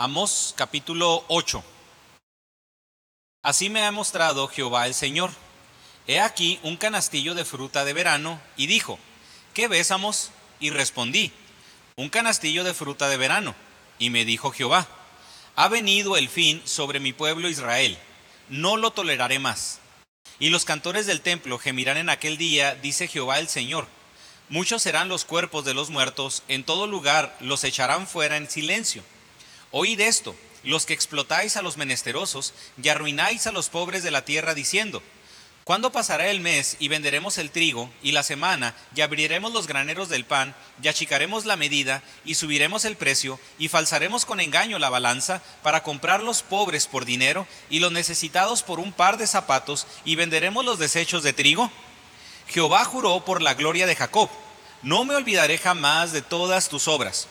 Amos capítulo 8. Así me ha mostrado Jehová el Señor. He aquí un canastillo de fruta de verano, y dijo, ¿qué ves, Amos? Y respondí, un canastillo de fruta de verano. Y me dijo Jehová, ha venido el fin sobre mi pueblo Israel, no lo toleraré más. Y los cantores del templo gemirán en aquel día, dice Jehová el Señor. Muchos serán los cuerpos de los muertos, en todo lugar los echarán fuera en silencio Oíd esto, los que explotáis a los menesterosos y arruináis a los pobres de la tierra diciendo, ¿Cuándo pasará el mes y venderemos el trigo y la semana y abriremos los graneros del pan y achicaremos la medida y subiremos el precio y falsaremos con engaño la balanza para comprar los pobres por dinero y los necesitados por un par de zapatos y venderemos los desechos de trigo? Jehová juró por la gloria de Jacob, no me olvidaré jamás de todas tus obras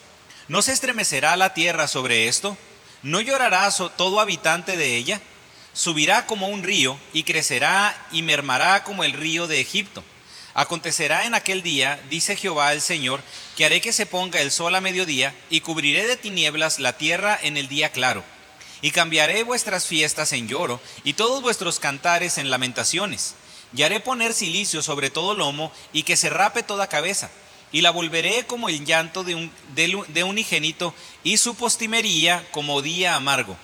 ¿No se estremecerá la tierra sobre esto? ¿No llorará todo habitante de ella? Subirá como un río y crecerá y mermará como el río de Egipto. Acontecerá en aquel día, dice Jehová el Señor, que haré que se ponga el sol a mediodía y cubriré de tinieblas la tierra en el día claro. Y cambiaré vuestras fiestas en lloro y todos vuestros cantares en lamentaciones. Y haré poner silicio sobre todo lomo y que se rape toda cabeza y la volveré como el llanto de un, de, unigénito y su postimería como día amargo.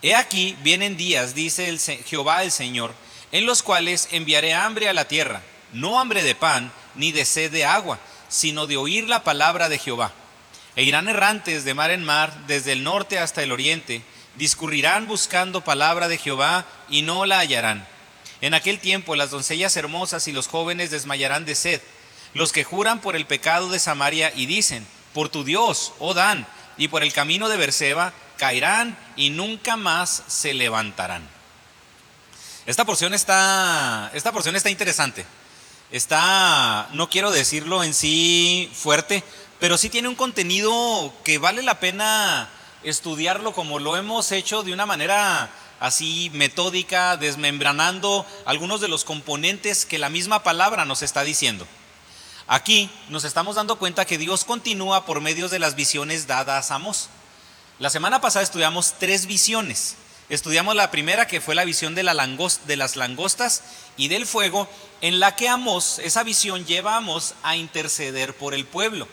He aquí vienen días, dice el, Jehová el Señor, en los cuales enviaré hambre a la tierra, no hambre de pan ni de sed de agua, sino de oír la palabra de Jehová. E irán errantes de mar en mar, desde el norte hasta el oriente, discurrirán buscando palabra de Jehová y no la hallarán. En aquel tiempo las doncellas hermosas y los jóvenes desmayarán de sed los que juran por el pecado de Samaria y dicen, por tu Dios, oh Dan, y por el camino de Berseba, caerán y nunca más se levantarán. Esta porción está, esta porción está interesante. Está, no quiero decirlo en sí fuerte, pero sí tiene un contenido que vale la pena estudiarlo como lo hemos hecho de una manera así metódica, desmembranando algunos de los componentes que la misma palabra nos está diciendo. Aquí nos estamos dando cuenta que Dios continúa por medio de las visiones dadas a Amós. La semana pasada estudiamos tres visiones. Estudiamos la primera que fue la visión de, las langostas y del fuego, en la que Amós, esa visión lleva a Amós a interceder por el pueblo.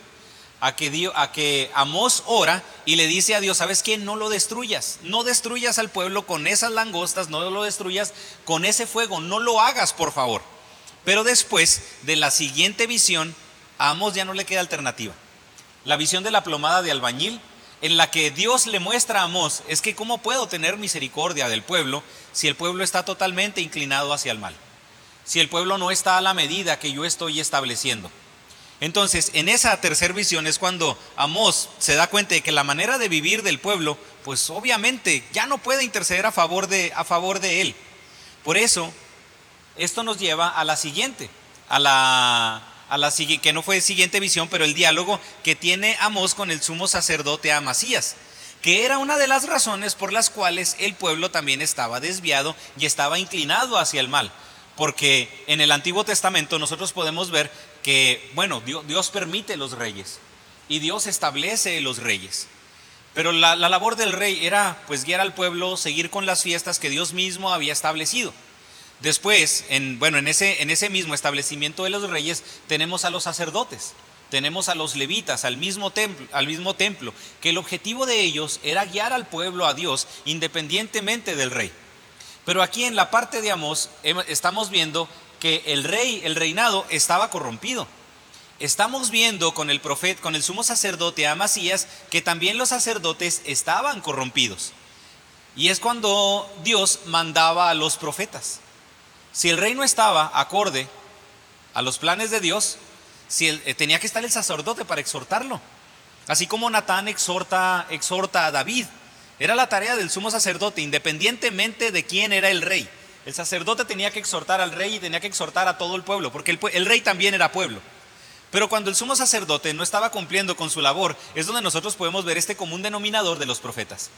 A que, a que Amós ora y le dice a Dios, ¿sabes qué? No lo destruyas, no destruyas al pueblo con esas langostas, no lo destruyas con ese fuego, no lo hagas, por favor. Pero después de la siguiente visión, a Amos ya no le queda alternativa. La visión de la plomada de albañil, en la que Dios le muestra a Amos, es que cómo puedo tener misericordia del pueblo si el pueblo está totalmente inclinado hacia el mal, si el pueblo no está a la medida que yo estoy estableciendo. Entonces, en esa tercera visión es cuando Amos se da cuenta de que la manera de vivir del pueblo, pues obviamente ya no puede interceder a favor de, a favor de él. Por eso, esto nos lleva a la siguiente, a la, a la que no fue siguiente visión, pero el diálogo que tiene Amós con el sumo sacerdote Amasías, que era una de las razones por las cuales el pueblo también estaba desviado y estaba inclinado hacia el mal. Porque en el Antiguo Testamento nosotros podemos ver que, bueno, Dios, permite los reyes y Dios establece los reyes. Pero la, la labor del rey era pues guiar al pueblo, seguir con las fiestas que Dios mismo había establecido. Después, en, bueno, en ese, mismo establecimiento de los reyes tenemos a los sacerdotes, tenemos a los levitas, al mismo, templo, al mismo templo, que el objetivo de ellos era guiar al pueblo a Dios independientemente del rey. Pero aquí en la parte de Amós estamos viendo que el rey, el reinado estaba corrompido. Estamos viendo con el sumo sacerdote Amasías, que también los sacerdotes estaban corrompidos. Y es cuando Dios mandaba a los profetas. Si el rey no estaba acorde a los planes de Dios, si eh, tenía que estar el sacerdote para exhortarlo. Así como Natán exhorta, exhorta a David. Era la tarea del sumo sacerdote, independientemente de quién era el rey. El sacerdote tenía que exhortar al rey y tenía que exhortar a todo el pueblo, porque el rey también era pueblo. Pero cuando el sumo sacerdote no estaba cumpliendo con su labor, es donde nosotros podemos ver este común denominador de los profetas.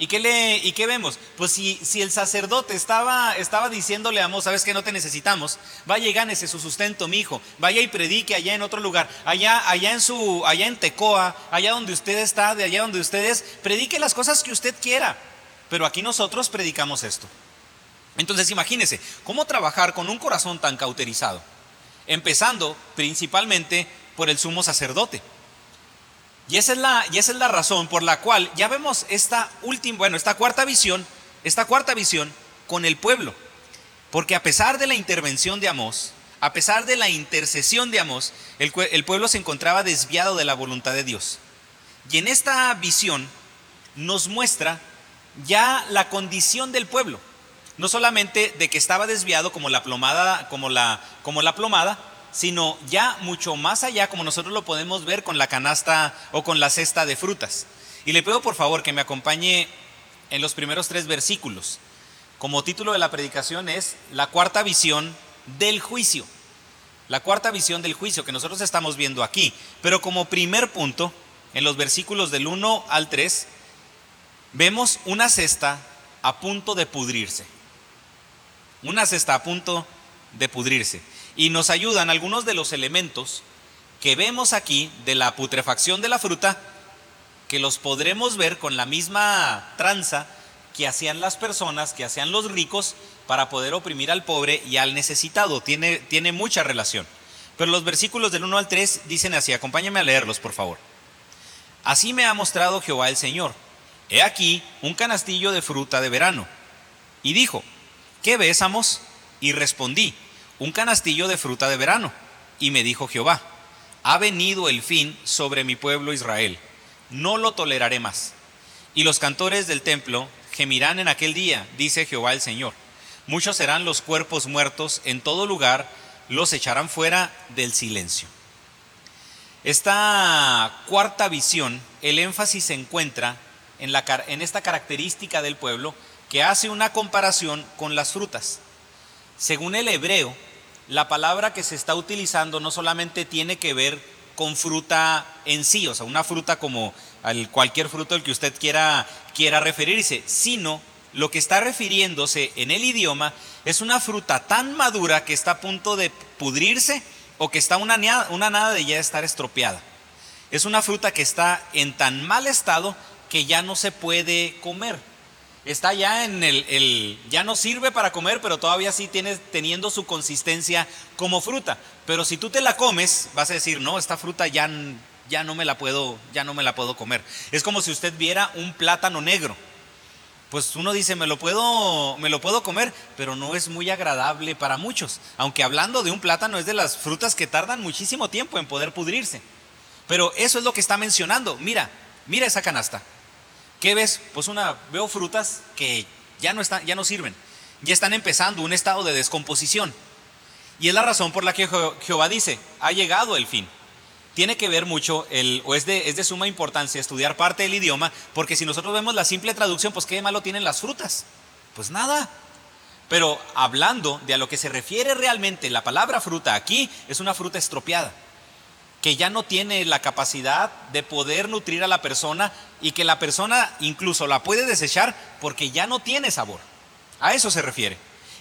¿Y qué, le, ¿Y qué vemos? Pues si, si el sacerdote estaba, estaba diciéndole a Amós, sabes que no te necesitamos, vaya y gánese su sustento, mi hijo, vaya y predique allá en otro lugar, allá, allá en su, allá en Tecoa, allá donde usted está, de allá donde usted es, predique las cosas que usted quiera. Pero aquí nosotros predicamos esto. Entonces imagínese, ¿cómo trabajar con un corazón tan cauterizado? Empezando principalmente por el sumo sacerdote. Y esa es la, y esa es la razón por la cual ya vemos esta última, bueno, esta cuarta visión, esta cuarta visión con el pueblo. Porque a pesar de la intervención de Amós, a pesar de la intercesión de Amós, el, el pueblo se encontraba desviado de la voluntad de Dios. Y en esta visión nos muestra ya la condición del pueblo. No solamente de que estaba desviado como la plomada, como la, como la plomada, sino ya mucho más allá, como nosotros lo podemos ver con la canasta o con la cesta de frutas. Y le pido por favor que me acompañe en los primeros tres versículos. Como título de la predicación es La cuarta visión del juicio. La cuarta visión del juicio que nosotros estamos viendo aquí. Pero como primer punto, en los versículos del 1 al 3, vemos una cesta a punto de pudrirse. Una cesta a punto de pudrirse y nos ayudan algunos de los elementos que vemos aquí de la putrefacción de la fruta, que los podremos ver con la misma tranza que hacían las personas, que hacían los ricos para poder oprimir al pobre y al necesitado. Tiene, tiene mucha relación. Pero los versículos del 1 al 3 dicen así, acompáñame a leerlos, por favor. Así me ha mostrado Jehová el Señor. He aquí un canastillo de fruta de verano. Y dijo, ¿qué besamos? Y respondí, un canastillo de fruta de verano. Y me dijo Jehová, ha venido el fin sobre mi pueblo Israel, no lo toleraré más. Y los cantores del templo gemirán en aquel día, dice Jehová el Señor. Muchos serán los cuerpos muertos en todo lugar, los echarán fuera del silencio. Esta cuarta visión, el énfasis se encuentra en, la, en esta característica del pueblo que hace una comparación con las frutas. Según el hebreo, la palabra que se está utilizando no solamente tiene que ver con fruta en sí, o sea, una fruta como cualquier fruto al que usted quiera, quiera referirse, sino lo que está refiriéndose en el idioma es una fruta tan madura que está a punto de pudrirse o que está una, una nada de ya estar estropeada. Es una fruta que está en tan mal estado que ya no se puede comer está ya en el, ya no sirve para comer, pero todavía sí tiene teniendo su consistencia como fruta. Pero si tú te la comes, vas a decir, no, esta fruta ya, ya no me la puedo, ya no me la puedo comer. Es como si usted viera un plátano negro. Pues uno dice, me lo puedo, me lo puedo comer, pero no es muy agradable para muchos. Aunque hablando de un plátano es de las frutas que tardan muchísimo tiempo en poder pudrirse. Pero eso es lo que está mencionando. Mira, mira esa canasta. ¿Qué ves? Pues una, veo frutas que ya no, están, ya no sirven, ya están empezando un estado de descomposición. Y es la razón por la que Jehová dice, ha llegado el fin. Tiene que ver mucho, el, o es de, es de suma importancia estudiar parte del idioma, porque si nosotros vemos la simple traducción, pues qué malo tienen las frutas. Pues nada. Pero hablando de a lo que se refiere realmente la palabra fruta aquí, es una fruta estropeada que ya no tiene la capacidad de poder nutrir a la persona y que la persona incluso la puede desechar porque ya no tiene sabor. A eso se refiere.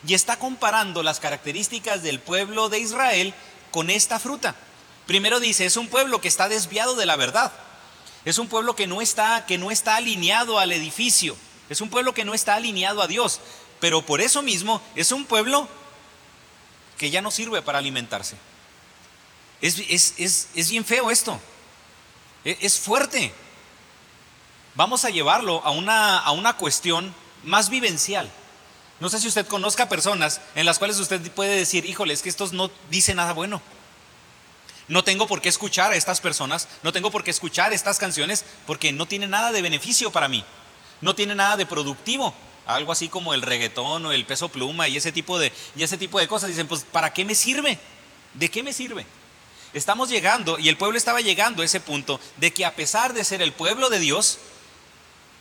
Y está comparando las características del pueblo de Israel con esta fruta. Primero dice, es un pueblo que está desviado de la verdad. Es un pueblo que no está que no está alineado al edificio. Es un pueblo que no está alineado a Dios, pero por eso mismo es un pueblo que ya no sirve para alimentarse. Es, bien feo esto. E, es, fuerte. Vamos a llevarlo a una, a una cuestión más vivencial. No sé si usted conozca personas en las cuales usted puede decir, híjole, es que estos no dicen nada bueno. No tengo por qué escuchar a estas personas, no tengo por qué escuchar estas canciones porque no tiene nada de beneficio para mí. No tiene nada de productivo. Algo así como el reggaetón o el peso pluma y ese tipo de, y ese tipo de cosas. Dicen, pues, ¿para qué me sirve? ¿De qué me sirve? Estamos llegando, y el pueblo estaba llegando a ese punto, de que a pesar de ser el pueblo de Dios,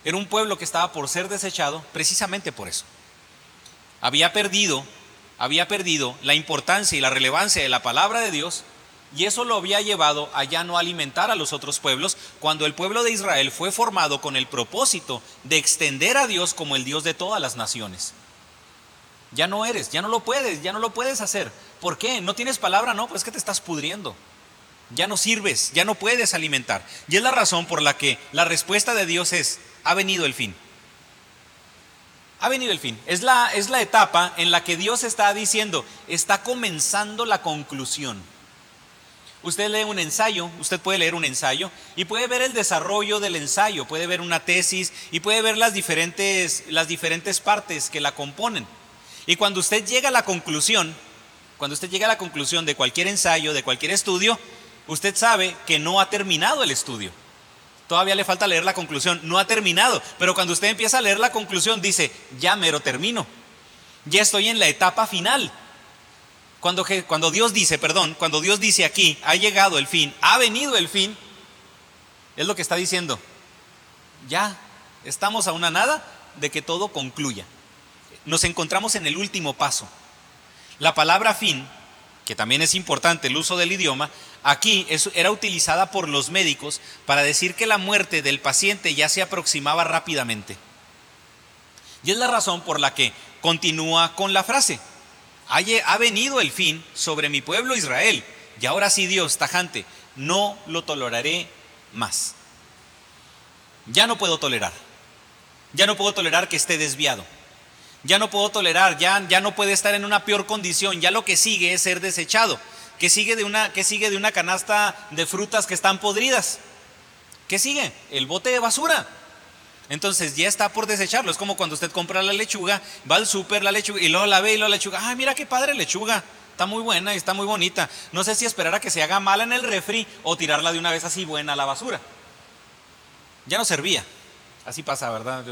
era un pueblo que estaba por ser desechado precisamente por eso. Había perdido, había perdido la importancia y la relevancia de la palabra de Dios Y eso lo había llevado a ya no alimentar a los otros pueblos cuando el pueblo de Israel fue formado con el propósito de extender a Dios como el Dios de todas las naciones. Ya no eres, ya no lo puedes, ya no lo puedes hacer. ¿Por qué? ¿No tienes palabra? No, pues es que te estás pudriendo. Ya no sirves, ya no puedes alimentar. Y es la razón por la que la respuesta de Dios es, ha venido el fin. Ha venido el fin. Es la, es la etapa en la que Dios está diciendo, está comenzando la conclusión. Usted lee un ensayo, usted puede leer un ensayo y puede ver el desarrollo del ensayo, puede ver una tesis y puede ver las diferentes, las diferentes partes que la componen. Y cuando usted llega a la conclusión, cuando usted llega a la conclusión de cualquier ensayo, de cualquier estudio, usted sabe que no ha terminado el estudio. Todavía le falta leer la conclusión, no ha terminado, pero cuando usted empieza a leer la conclusión dice, ya mero termino, ya estoy en la etapa final. Cuando, cuando Dios dice, perdón, cuando Dios dice aquí, ha llegado el fin, ha venido el fin, es lo que está diciendo. Ya estamos a una nada de que todo concluya. Nos encontramos en el último paso. La palabra fin, que también es importante el uso del idioma, aquí era utilizada por los médicos para decir que la muerte del paciente ya se aproximaba rápidamente. Y es la razón por la que continúa con la frase ha venido el fin sobre mi pueblo Israel. Y ahora sí, Dios, tajante, no lo toleraré más. Ya no puedo tolerar. Ya no puedo tolerar que esté desviado. Ya no puedo tolerar, ya, ya no puede estar en una peor condición. Ya lo que sigue es ser desechado. ¿Qué sigue de una, sigue de una canasta de frutas que están podridas? ¿Qué sigue? El bote de basura. Entonces ya está por desecharlo. Es como cuando usted compra la lechuga, va al súper la lechuga y luego la ve y luego la lechuga. Ah, mira qué padre lechuga. Está muy buena y está muy bonita. No sé si esperar a que se haga mala en el refri o tirarla de una vez así buena a la basura. Ya no servía. Así pasa, ¿verdad?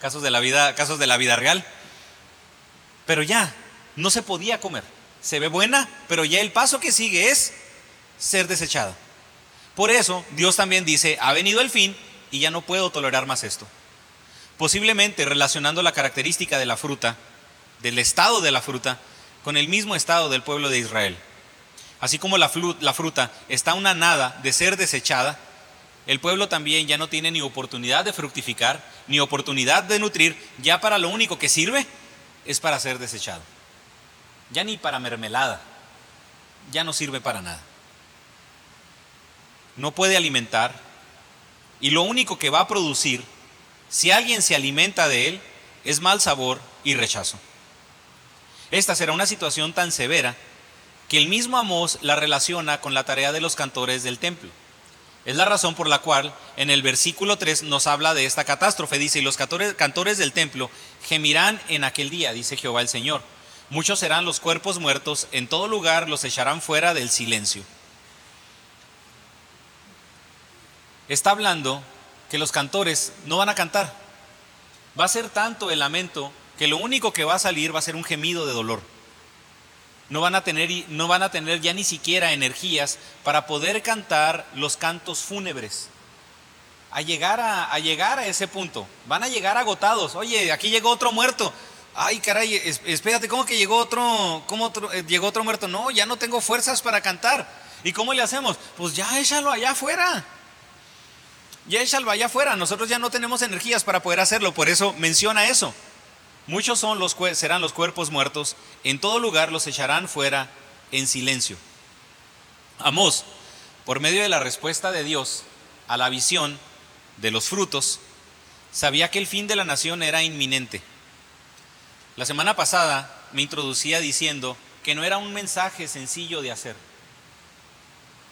Casos de la vida, casos de la vida real. Pero ya, no se podía comer. Se ve buena, pero ya el paso que sigue es ser desechada. Por eso Dios también dice, ha venido el fin y ya no puedo tolerar más esto. Posiblemente relacionando la característica de la fruta, del estado de la fruta, con el mismo estado del pueblo de Israel. Así como la, fruta está una nada de ser desechada, el pueblo también ya no tiene ni oportunidad de fructificar, ni oportunidad de nutrir, ya para lo único que sirve es para ser desechado. Ya ni para mermelada, ya no sirve para nada. No puede alimentar, y lo único que va a producir, si alguien se alimenta de él, es mal sabor y rechazo. Esta será una situación tan severa que el mismo Amós la relaciona con la tarea de los cantores del templo. Es la razón por la cual en el versículo 3 nos habla de esta catástrofe. Dice, y los cantores, cantores del templo gemirán en aquel día, dice Jehová el Señor. Muchos serán los cuerpos muertos, en todo lugar los echarán fuera del silencio. está hablando que los cantores no van a cantar. Va a ser tanto el lamento que lo único que va a salir va a ser un gemido de dolor. No van a tener, no van a tener ya ni siquiera energías para poder cantar los cantos fúnebres. A llegar a, llegar a ese punto. Van a llegar agotados. Oye, aquí llegó otro muerto. Ay, caray, espérate, ¿cómo que llegó otro, cómo eh, llegó otro muerto? No, ya no tengo fuerzas para cantar. ¿Y cómo le hacemos? Pues ya échalo allá afuera ya échalo allá afuera, nosotros ya no tenemos energías para poder hacerlo, por eso menciona eso. Muchos son los, serán los cuerpos muertos, en todo lugar los echarán fuera en silencio. Amós, por medio de la respuesta de Dios a la visión de los frutos, sabía que el fin de la nación era inminente. La semana pasada me introducía diciendo que no era un mensaje sencillo de hacer,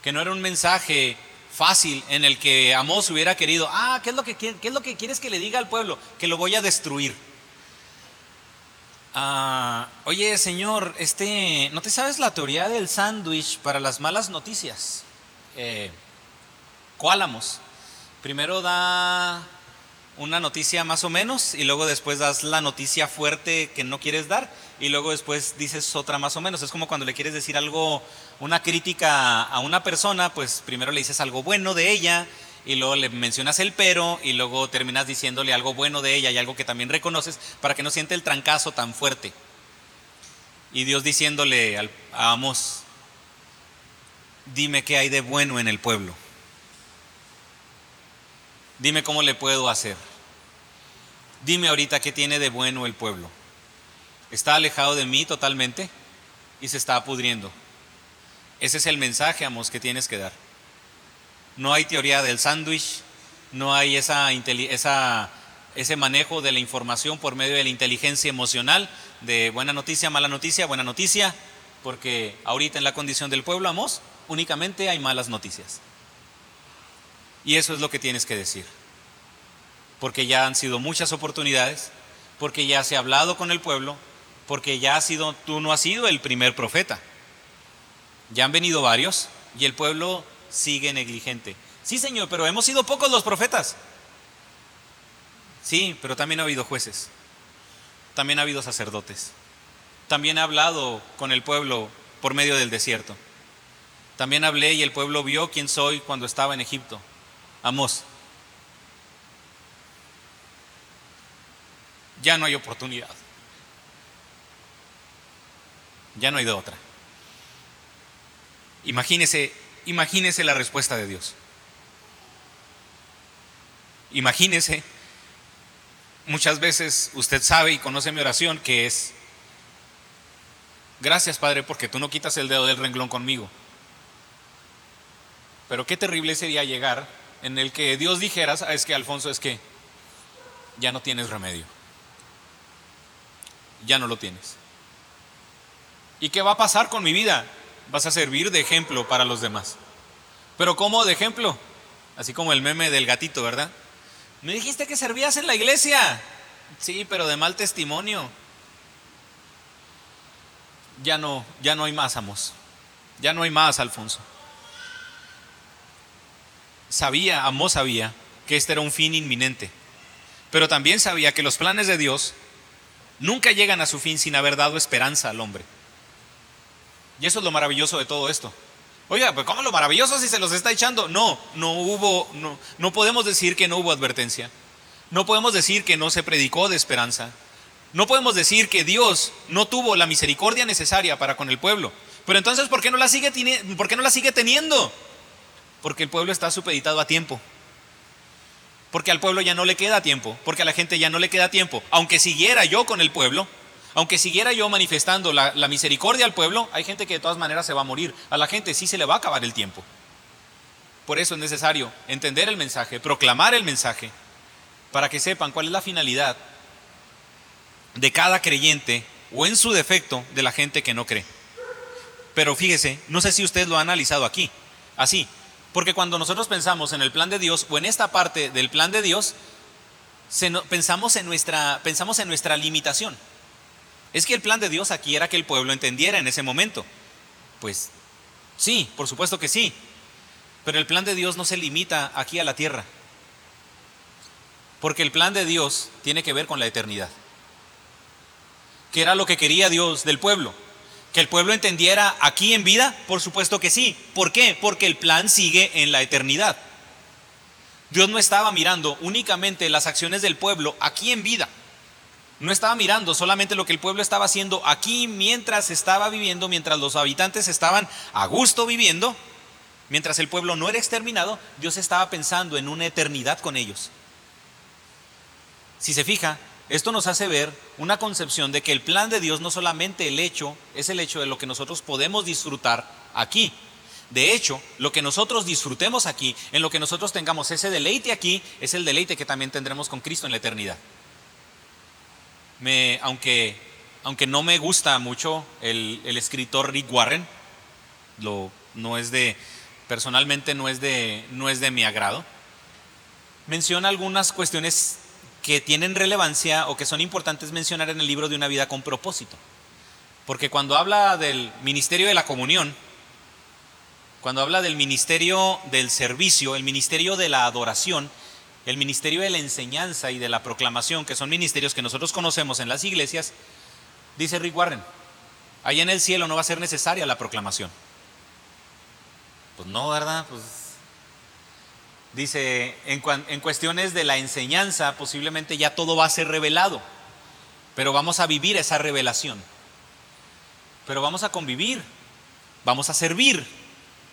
que no era un mensaje fácil en el que Amós hubiera querido, ah, ¿qué es, lo que, qué es lo que quieres que le diga al pueblo? Que lo voy a destruir. Ah, oye, señor, este, ¿no te sabes la teoría del sándwich para las malas noticias? Eh, ¿Cuál Amos? Primero da una noticia más o menos y luego después das la noticia fuerte que no quieres dar y luego después dices otra más o menos. Es como cuando le quieres decir algo, una crítica a una persona, pues primero le dices algo bueno de ella y luego le mencionas el pero y luego terminas diciéndole algo bueno de ella y algo que también reconoces para que no siente el trancazo tan fuerte. Y Dios diciéndole a Amos, dime qué hay de bueno en el pueblo. Dime cómo le puedo hacer. Dime ahorita qué tiene de bueno el pueblo. ¿Está alejado de mí totalmente y se está pudriendo? Ese es el mensaje, amos, que tienes que dar. No hay teoría del sándwich, no hay esa, ese manejo de la información por medio de la inteligencia emocional, de buena noticia, mala noticia, buena noticia, porque ahorita en la condición del pueblo, amos, únicamente hay malas noticias. Y eso es lo que tienes que decir. Porque ya han sido muchas oportunidades, porque ya se ha hablado con el pueblo, porque ya ha sido, tú no has sido el primer profeta. Ya han venido varios y el pueblo sigue negligente. Sí, Señor, pero hemos sido pocos los profetas. Sí, pero también ha habido jueces. También ha habido sacerdotes. También ha hablado con el pueblo por medio del desierto. También hablé y el pueblo vio quién soy cuando estaba en Egipto. Amos. Ya no hay oportunidad. Ya no hay de otra. Imagínese, imagínese la respuesta de Dios. Imagínese, muchas veces usted sabe y conoce mi oración que es, gracias Padre porque tú no quitas el dedo del renglón conmigo. Pero qué terrible sería llegar en el que Dios dijera, es que Alfonso, es que ya no tienes remedio. Ya no lo tienes. ¿Y qué va a pasar con mi vida? Vas a servir de ejemplo para los demás. Pero ¿cómo de ejemplo? Así como el meme del gatito, ¿verdad? Me dijiste que servías en la iglesia. Sí, pero de mal testimonio. Ya no, ya no hay más, amos. Ya no hay más, Alfonso sabía, Amós sabía que este era un fin inminente, pero también sabía que los planes de Dios nunca llegan a su fin sin haber dado esperanza al hombre. Y eso es lo maravilloso de todo esto. Oiga, pues ¿cómo lo maravilloso si se los está echando? No, no hubo, no, no podemos decir que no hubo advertencia. No podemos decir que no se predicó de esperanza. No podemos decir que Dios no tuvo la misericordia necesaria para con el pueblo. Pero entonces, ¿por qué no la sigue, ¿por qué no la sigue teniendo? Porque el pueblo está supeditado a tiempo. Porque al pueblo ya no le queda tiempo. Porque a la gente ya no le queda tiempo. Aunque siguiera yo con el pueblo, aunque siguiera yo manifestando la, misericordia al pueblo, hay gente que de todas maneras se va a morir. A la gente sí se le va a acabar el tiempo. Por eso es necesario entender el mensaje, proclamar el mensaje, para que sepan cuál es la finalidad de cada creyente o en su defecto de la gente que no cree. Pero fíjese, no sé si usted lo ha analizado aquí. Así, porque cuando nosotros pensamos en el plan de Dios o en esta parte del plan de Dios, pensamos, en nuestra, pensamos en nuestra limitación. Es que el plan de Dios aquí era que el pueblo entendiera en ese momento. Pues sí, por supuesto que sí. Pero el plan de Dios no se limita aquí a la tierra. Porque el plan de Dios tiene que ver con la eternidad. ¿Qué era lo que quería Dios del pueblo? ¿Que el pueblo entendiera aquí en vida? Por supuesto que sí. ¿Por qué? Porque el plan sigue en la eternidad. Dios no estaba mirando únicamente las acciones del pueblo aquí en vida. No estaba mirando solamente lo que el pueblo estaba haciendo aquí mientras estaba viviendo, mientras los habitantes estaban a gusto viviendo, mientras el pueblo no era exterminado, Dios estaba pensando en una eternidad con ellos. Si se fija, esto nos hace ver una concepción de que el plan de Dios no solamente el hecho, es el hecho de lo que nosotros podemos disfrutar aquí. De hecho, lo que nosotros disfrutemos aquí, en lo que nosotros tengamos ese deleite aquí, es el deleite que también tendremos con Cristo en la eternidad. Aunque, aunque no me gusta mucho el, escritor Rick Warren, lo, no es de, personalmente no es de, no es de mi agrado, menciona algunas cuestiones que tienen relevancia o que son importantes mencionar en el libro de una vida con propósito. Porque cuando habla del ministerio de la comunión, cuando habla del ministerio del servicio, el ministerio de la adoración, el ministerio de la enseñanza y de la proclamación, que son ministerios que nosotros conocemos en las iglesias, dice Rick Warren, allá en el cielo no va a ser necesaria la proclamación. Pues no, ¿verdad? Pues Dice, en, en, cuestiones de la enseñanza, posiblemente ya todo va a ser revelado, pero vamos a vivir esa revelación. Pero vamos a convivir, vamos a servir,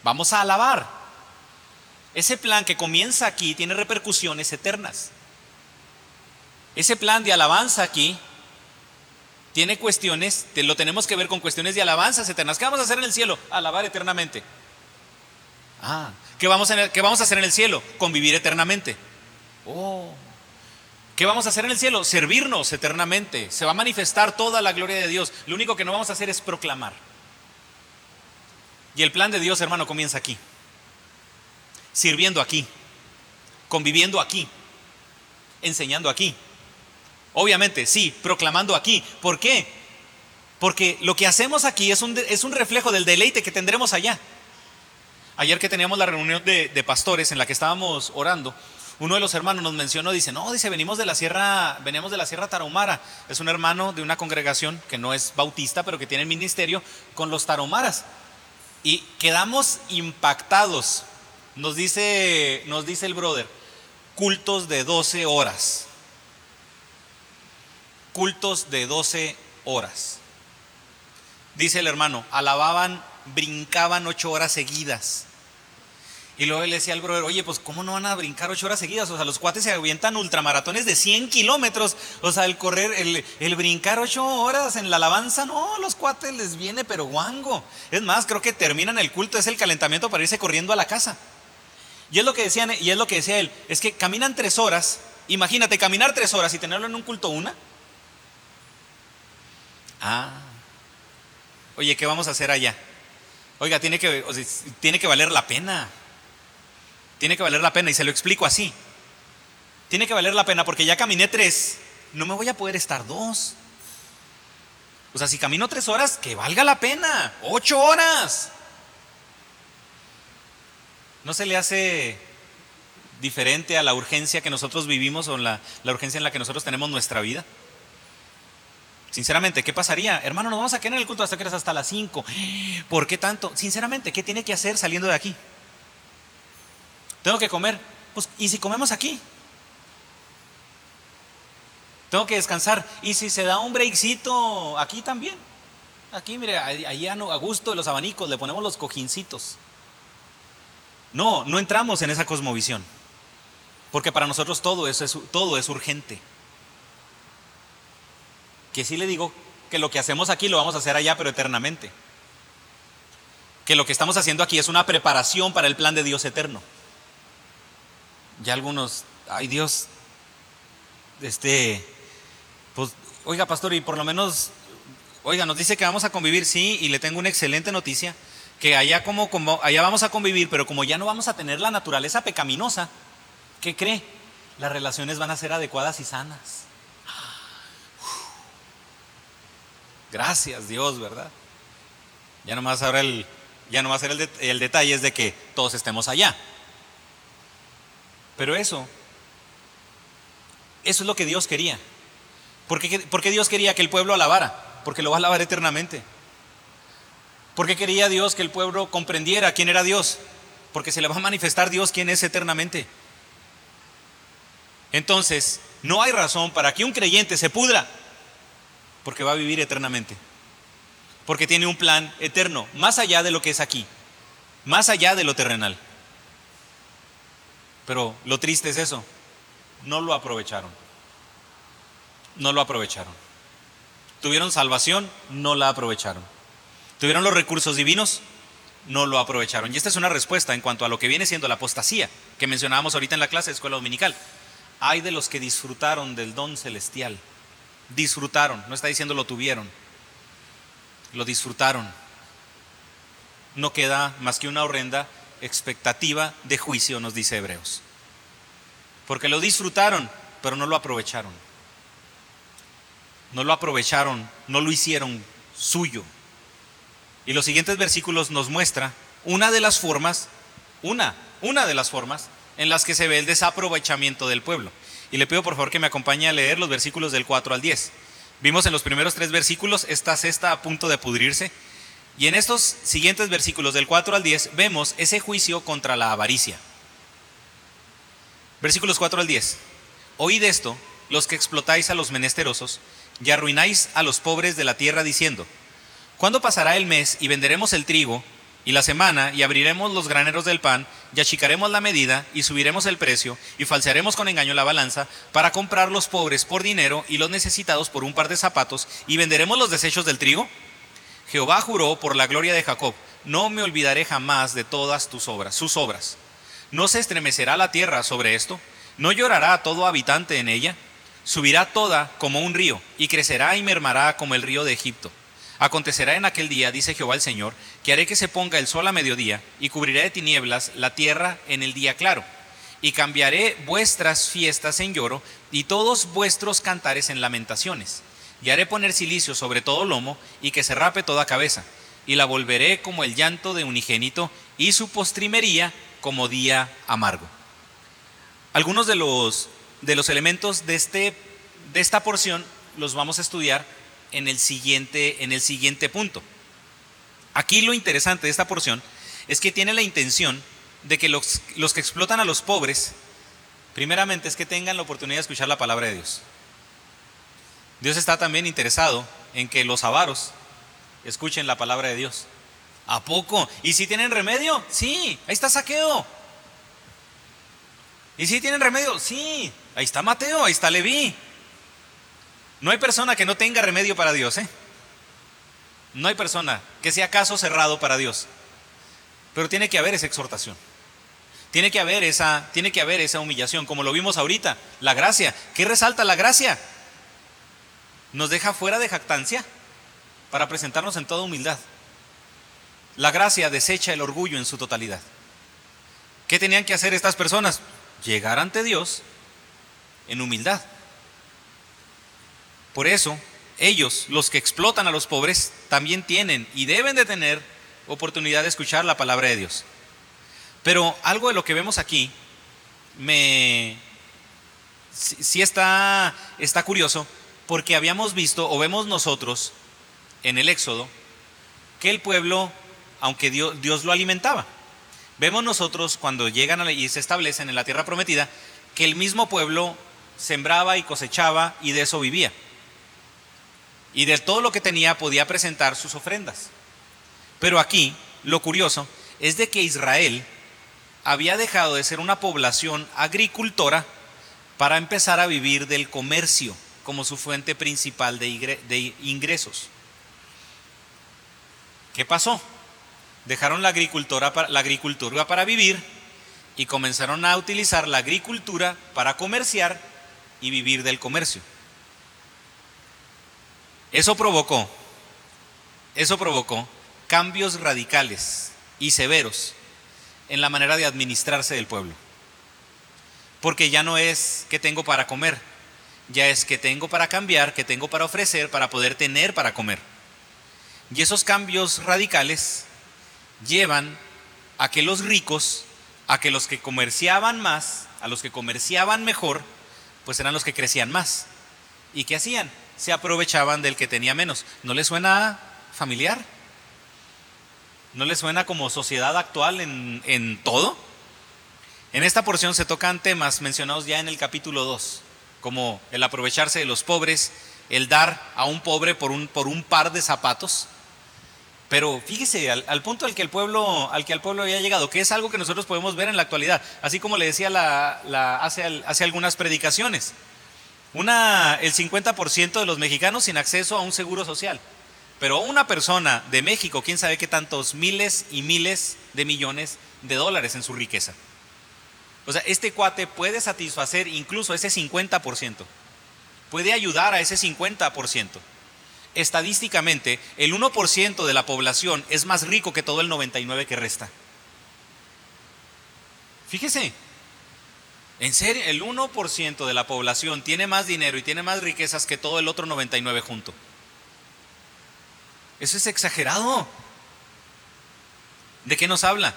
vamos a alabar. Ese plan que comienza aquí tiene repercusiones eternas. Ese plan de alabanza aquí tiene cuestiones, lo tenemos que ver con cuestiones de alabanzas eternas. ¿Qué vamos a hacer en el cielo? Alabar eternamente. Ah, ¿qué vamos a, hacer en el cielo? Convivir eternamente. Oh, ¿qué vamos a hacer en el cielo? Servirnos eternamente. Se va a manifestar toda la gloria de Dios. Lo único que no vamos a hacer es proclamar. Y el plan de Dios, hermano, comienza aquí. Sirviendo aquí. Conviviendo aquí. Enseñando aquí. Obviamente, sí, proclamando aquí. ¿Por qué? Porque lo que hacemos aquí es un, es un reflejo del deleite que tendremos allá. Ayer que teníamos la reunión de, pastores en la que estábamos orando, uno de los hermanos nos mencionó, dice, no, dice, venimos de la sierra, venimos de la sierra Tarahumara. Es un hermano de una congregación que no es bautista, pero que tiene ministerio con los tarahumaras. Y quedamos impactados. Nos dice, nos dice el brother, cultos de 12 horas cultos de 12 horas. Dice el hermano, alababan, brincaban ocho horas seguidas. Y luego le decía al brother, oye, pues ¿cómo no van a brincar ocho horas seguidas? O sea, los cuates se avientan ultramaratones de 100 kilómetros. O sea, el correr, el, el, brincar ocho horas en la alabanza, no, los cuates les viene pero guango. Es más, creo que terminan el culto, es el calentamiento para irse corriendo a la casa. Y es lo que decían, y es lo que decía él, es que caminan tres horas, imagínate, caminar tres horas y tenerlo en un culto una. Ah. Oye, ¿qué vamos a hacer allá? Oiga, tiene que, tiene que valer la pena. Tiene que valer la pena y se lo explico así. Tiene que valer la pena porque ya caminé tres, no me voy a poder estar dos. O sea, si camino tres horas, que valga la pena. Ocho horas. ¿No se le hace diferente a la urgencia que nosotros vivimos o la, la urgencia en la que nosotros tenemos nuestra vida? Sinceramente, ¿qué pasaría? Hermano, nos vamos a quedar en el culto hasta que hasta las 5. ¿Por qué tanto? Sinceramente, ¿qué tiene que hacer saliendo de aquí? Tengo que comer. Pues, ¿y si comemos aquí? Tengo que descansar. ¿Y si se da un breakcito aquí también? Aquí, mire, ahí a gusto de los abanicos le ponemos los cojincitos. No, no entramos en esa cosmovisión. Porque para nosotros todo es, todo es urgente que sí le digo que lo que hacemos aquí lo vamos a hacer allá, pero eternamente. Que lo que estamos haciendo aquí es una preparación para el plan de Dios eterno. Ya algunos, ay Dios, este, pues, oiga pastor, y por lo menos, oiga, nos dice que vamos a convivir, sí, y le tengo una excelente noticia, que allá como, allá vamos a convivir, pero como ya no vamos a tener la naturaleza pecaminosa, ¿qué cree? Las relaciones van a ser adecuadas y sanas. Gracias Dios, ¿verdad? Ya nomás ahora el, ya nomás era el, el detalle es de que todos estemos allá. Pero eso, eso es lo que Dios quería. ¿Por qué, Dios quería que el pueblo alabara? Porque lo va a alabar eternamente. ¿Por qué quería Dios que el pueblo comprendiera quién era Dios? Porque se le va a manifestar Dios quién es eternamente. Entonces, no hay razón para que un creyente se pudra porque va a vivir eternamente. Porque tiene un plan eterno, más allá de lo que es aquí, más allá de lo terrenal. Pero lo triste es eso, no lo aprovecharon. No lo aprovecharon. Tuvieron salvación, no la aprovecharon. Tuvieron los recursos divinos, no lo aprovecharon. Y esta es una respuesta en cuanto a lo que viene siendo la apostasía que mencionábamos ahorita en la clase de escuela dominical. Hay de los que disfrutaron del don celestial Disfrutaron, no está diciendo lo tuvieron, lo disfrutaron. No queda más que una horrenda expectativa de juicio, nos dice Hebreos. Porque lo disfrutaron, pero no lo aprovecharon. No lo aprovecharon, no lo hicieron suyo. Y los siguientes versículos nos muestra una de las formas, una, una de las formas en las que se ve el desaprovechamiento del pueblo. Y le pido por favor que me acompañe a leer los versículos del 4 al 10. Vimos en los primeros tres versículos esta cesta a punto de pudrirse. Y en estos siguientes versículos del 4 al 10 vemos ese juicio contra la avaricia. Versículos 4 al 10. Oíd esto, los que explotáis a los menesterosos y arruináis a los pobres de la tierra diciendo, ¿cuándo pasará el mes y venderemos el trigo y la semana, y abriremos los graneros del pan, y achicaremos la medida, y subiremos el precio, y falsearemos con engaño la balanza, para comprar los pobres por dinero y los necesitados por un par de zapatos, y venderemos los desechos del trigo. Jehová juró por la gloria de Jacob, no me olvidaré jamás de todas tus obras, sus obras. ¿No se estremecerá la tierra sobre esto? ¿No llorará todo habitante en ella? Subirá toda como un río, y crecerá y mermará como el río de Egipto. Acontecerá en aquel día, dice Jehová el Señor, que haré que se ponga el sol a mediodía, y cubriré de tinieblas la tierra en el día claro, y cambiaré vuestras fiestas en lloro, y todos vuestros cantares en lamentaciones, y haré poner silicio sobre todo lomo, y que se rape toda cabeza, y la volveré como el llanto de unigénito, y su postrimería como día amargo. Algunos de los, de los elementos de, este, de esta porción los vamos a estudiar en el siguiente, en el siguiente punto. Aquí lo interesante de esta porción es que tiene la intención de que los, los que explotan a los pobres, primeramente es que tengan la oportunidad de escuchar la palabra de Dios. Dios está también interesado en que los avaros escuchen la palabra de Dios. ¿A poco? ¿Y si tienen remedio? Sí, ahí está Saqueo. ¿Y si tienen remedio? Sí, ahí está Mateo, ahí está Leví. No hay persona que no tenga remedio para Dios, ¿eh? No hay persona que sea caso cerrado para Dios. Pero tiene que haber esa exhortación. Tiene que haber esa, tiene que haber esa humillación, como lo vimos ahorita, la gracia. ¿Qué resalta la gracia? Nos deja fuera de jactancia para presentarnos en toda humildad. La gracia desecha el orgullo en su totalidad. ¿Qué tenían que hacer estas personas? Llegar ante Dios en humildad. Por eso, ellos, los que explotan a los pobres, también tienen y deben de tener oportunidad de escuchar la palabra de Dios. Pero algo de lo que vemos aquí me sí, está, está curioso porque habíamos visto o vemos nosotros en el Éxodo que el pueblo, aunque Dios, Dios lo alimentaba, vemos nosotros cuando llegan y se establecen en la tierra prometida que el mismo pueblo sembraba y cosechaba y de eso vivía y de todo lo que tenía podía presentar sus ofrendas. Pero aquí lo curioso es de que Israel había dejado de ser una población agricultora para empezar a vivir del comercio como su fuente principal de ingresos. ¿Qué pasó? Dejaron la agricultura, la agricultura para vivir y comenzaron a utilizar la agricultura para comerciar y vivir del comercio. Eso provocó, eso provocó cambios radicales y severos en la manera de administrarse del pueblo. Porque ya no es que tengo para comer, ya es que tengo para cambiar, que tengo para ofrecer, para poder tener para comer. Y esos cambios radicales llevan a que los ricos, a que los que comerciaban más, a los que comerciaban mejor, pues eran los que crecían más. ¿Y qué hacían? Se aprovechaban del que tenía menos. ¿No le suena familiar? ¿No le suena como sociedad actual en, en todo? En esta porción se tocan temas mencionados ya en el capítulo 2, como el aprovecharse de los pobres, el dar a un pobre por un, por un par de zapatos. Pero fíjese al, punto al que el pueblo, al que el pueblo había llegado, que es algo que nosotros podemos ver en la actualidad, así como le decía la, la, hace, hace algunas predicaciones una, el 50% de los mexicanos sin acceso a un seguro social. Pero una persona de México, quién sabe qué tantos miles y miles de millones de dólares en su riqueza. O sea, este cuate puede satisfacer incluso ese 50%. Puede ayudar a ese 50%. Estadísticamente, el 1% de la población es más rico que todo el 99% que resta. Fíjese, en serio, el 1% de la población tiene más dinero y tiene más riquezas que todo el otro 99 junto. Eso es exagerado. ¿De qué nos habla?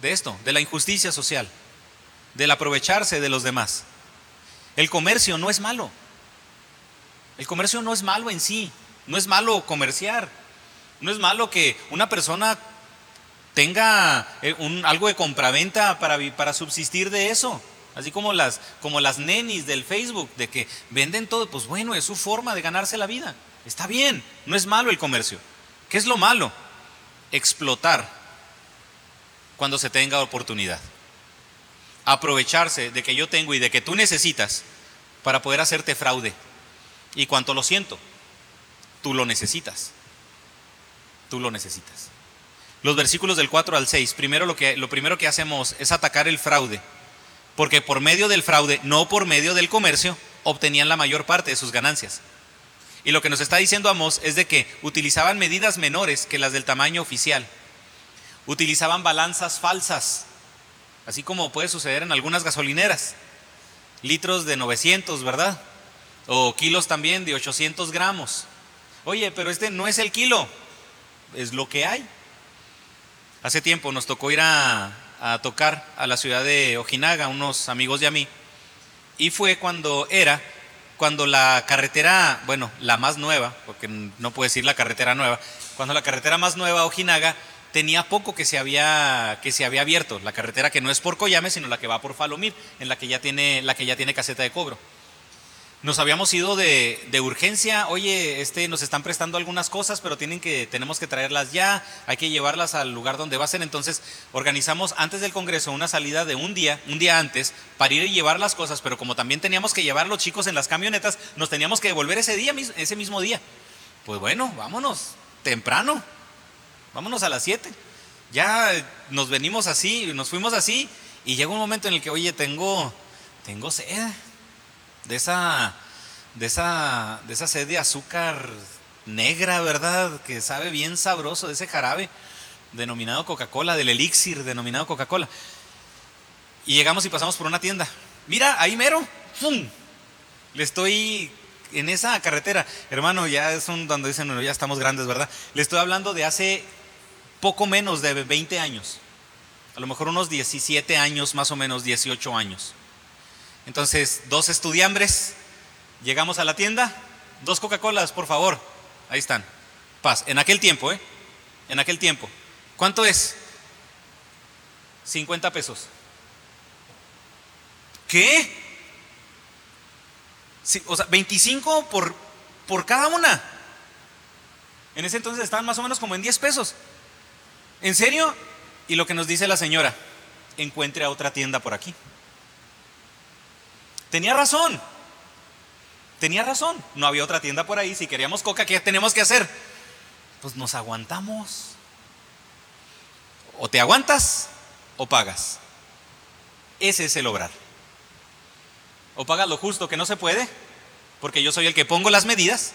De esto, de la injusticia social, del aprovecharse de los demás. El comercio no es malo. El comercio no es malo en sí. No es malo comerciar. No es malo que una persona tenga eh, un, algo de compraventa para, para subsistir de eso. Así como las, como las nenis del Facebook, de que venden todo, pues bueno, es su forma de ganarse la vida. Está bien, no es malo el comercio. ¿Qué es lo malo? Explotar cuando se tenga oportunidad. Aprovecharse de que yo tengo y de que tú necesitas para poder hacerte fraude. Y cuanto lo siento, tú lo necesitas. Tú lo necesitas. Los versículos del 4 al 6, primero lo, que, lo primero que hacemos es atacar el fraude, porque por medio del fraude, no por medio del comercio, obtenían la mayor parte de sus ganancias. Y lo que nos está diciendo Amos es de que utilizaban medidas menores que las del tamaño oficial. Utilizaban balanzas falsas, así como puede suceder en algunas gasolineras. Litros de 900, ¿verdad? O kilos también de 800 gramos. Oye, pero este no es el kilo, es lo que hay. Hace tiempo nos tocó ir a, a tocar a la ciudad de Ojinaga, unos amigos de a mí, y fue cuando era cuando la carretera, bueno, la más nueva, porque no puedo decir la carretera nueva, cuando la carretera más nueva, Ojinaga, tenía poco que se había, que se había abierto, la carretera que no es por Coyame, sino la que va por Falomir, en la que ya tiene, la que ya tiene caseta de cobro. Nos habíamos ido de, urgencia, oye, este, nos están prestando algunas cosas, pero tienen que, tenemos que traerlas ya, hay que llevarlas al lugar donde va a ser. Entonces organizamos antes del Congreso una salida de un día, un día antes, para ir y llevar las cosas, pero como también teníamos que llevar los chicos en las camionetas, nos teníamos que devolver ese día, ese mismo día. Pues bueno, vámonos, temprano, vámonos a las 7. Ya nos venimos así, nos fuimos así, y llega un momento en el que, oye, tengo, tengo sed de esa, de esa, de esa sed de azúcar negra, ¿verdad? Que sabe bien sabroso, de ese jarabe denominado Coca-Cola, del elixir denominado Coca-Cola. Y llegamos y pasamos por una tienda. Mira, ahí mero. Le estoy en esa carretera. Hermano, ya es un donde dicen, ya estamos grandes, ¿verdad? Le estoy hablando de hace poco menos de 20 años. A lo mejor unos 17 años, más o menos 18 años. Entonces, dos estudiambres, llegamos a la tienda, dos Coca-Colas, por favor. Ahí están. Paz. En aquel tiempo, ¿eh? En aquel tiempo. ¿Cuánto es? 50 pesos. ¿Qué? o sea, 25 por, por cada una. En ese entonces estaban más o menos como en 10 pesos. ¿En serio? Y lo que nos dice la señora, encuentre a otra tienda por aquí. Tenía razón. Tenía razón. No había otra tienda por ahí. Si queríamos coca, ¿qué tenemos que hacer? Pues nos aguantamos. O te aguantas o pagas. Ese es el obrar. O pagas lo justo que no se puede, porque yo soy el que pongo las medidas,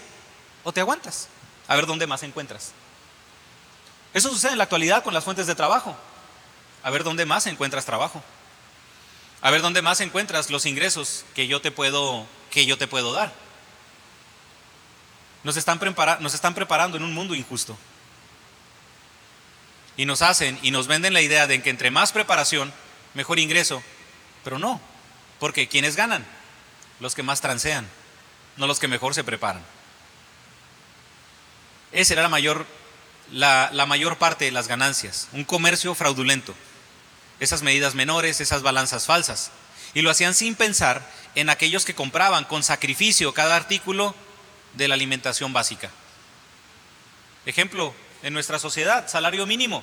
o te aguantas. A ver dónde más encuentras. Eso sucede en la actualidad con las fuentes de trabajo. A ver dónde más encuentras trabajo. A ver dónde más encuentras los ingresos que yo te puedo, que yo te puedo dar. Nos están, nos están preparando en un mundo injusto. Y nos hacen y nos venden la idea de que entre más preparación, mejor ingreso. Pero no, porque ¿quiénes ganan? Los que más transean, no los que mejor se preparan. Esa era la mayor, la, la mayor parte de las ganancias, un comercio fraudulento esas medidas menores, esas balanzas falsas. Y lo hacían sin pensar en aquellos que compraban con sacrificio cada artículo de la alimentación básica. Ejemplo, en nuestra sociedad, salario mínimo.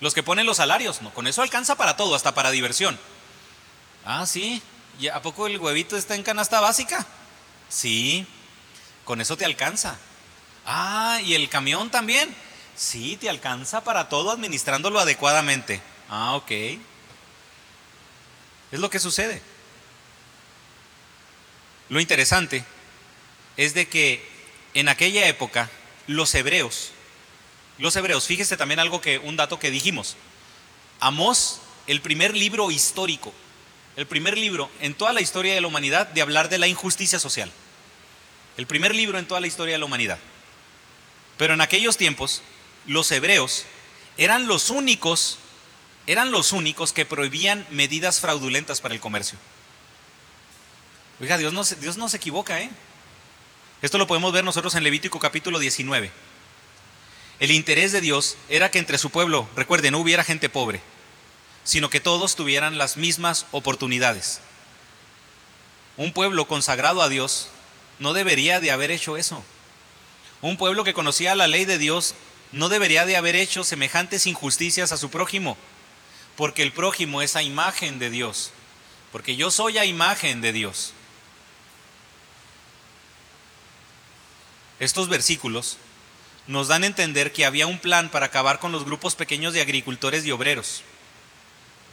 Los que ponen los salarios, no, con eso alcanza para todo, hasta para diversión. Ah, sí, ¿Y ¿a poco el huevito está en canasta básica? Sí, con eso te alcanza. Ah, ¿y el camión también? Sí, te alcanza para todo administrándolo adecuadamente. Ah, ok. Es lo que sucede. Lo interesante es de que en aquella época los hebreos, los hebreos, fíjese también algo que, un dato que dijimos. Amós, el primer libro histórico, el primer libro en toda la historia de la humanidad de hablar de la injusticia social. El primer libro en toda la historia de la humanidad. Pero en aquellos tiempos, los hebreos eran los únicos eran los únicos que prohibían medidas fraudulentas para el comercio. Oiga, Dios no, Dios no se equivoca, ¿eh? Esto lo podemos ver nosotros en Levítico capítulo 19. El interés de Dios era que entre su pueblo, recuerden, no hubiera gente pobre, sino que todos tuvieran las mismas oportunidades. Un pueblo consagrado a Dios no debería de haber hecho eso. Un pueblo que conocía la ley de Dios no debería de haber hecho semejantes injusticias a su prójimo porque el prójimo es a imagen de Dios, porque yo soy a imagen de Dios. Estos versículos nos dan a entender que había un plan para acabar con los grupos pequeños de agricultores y obreros,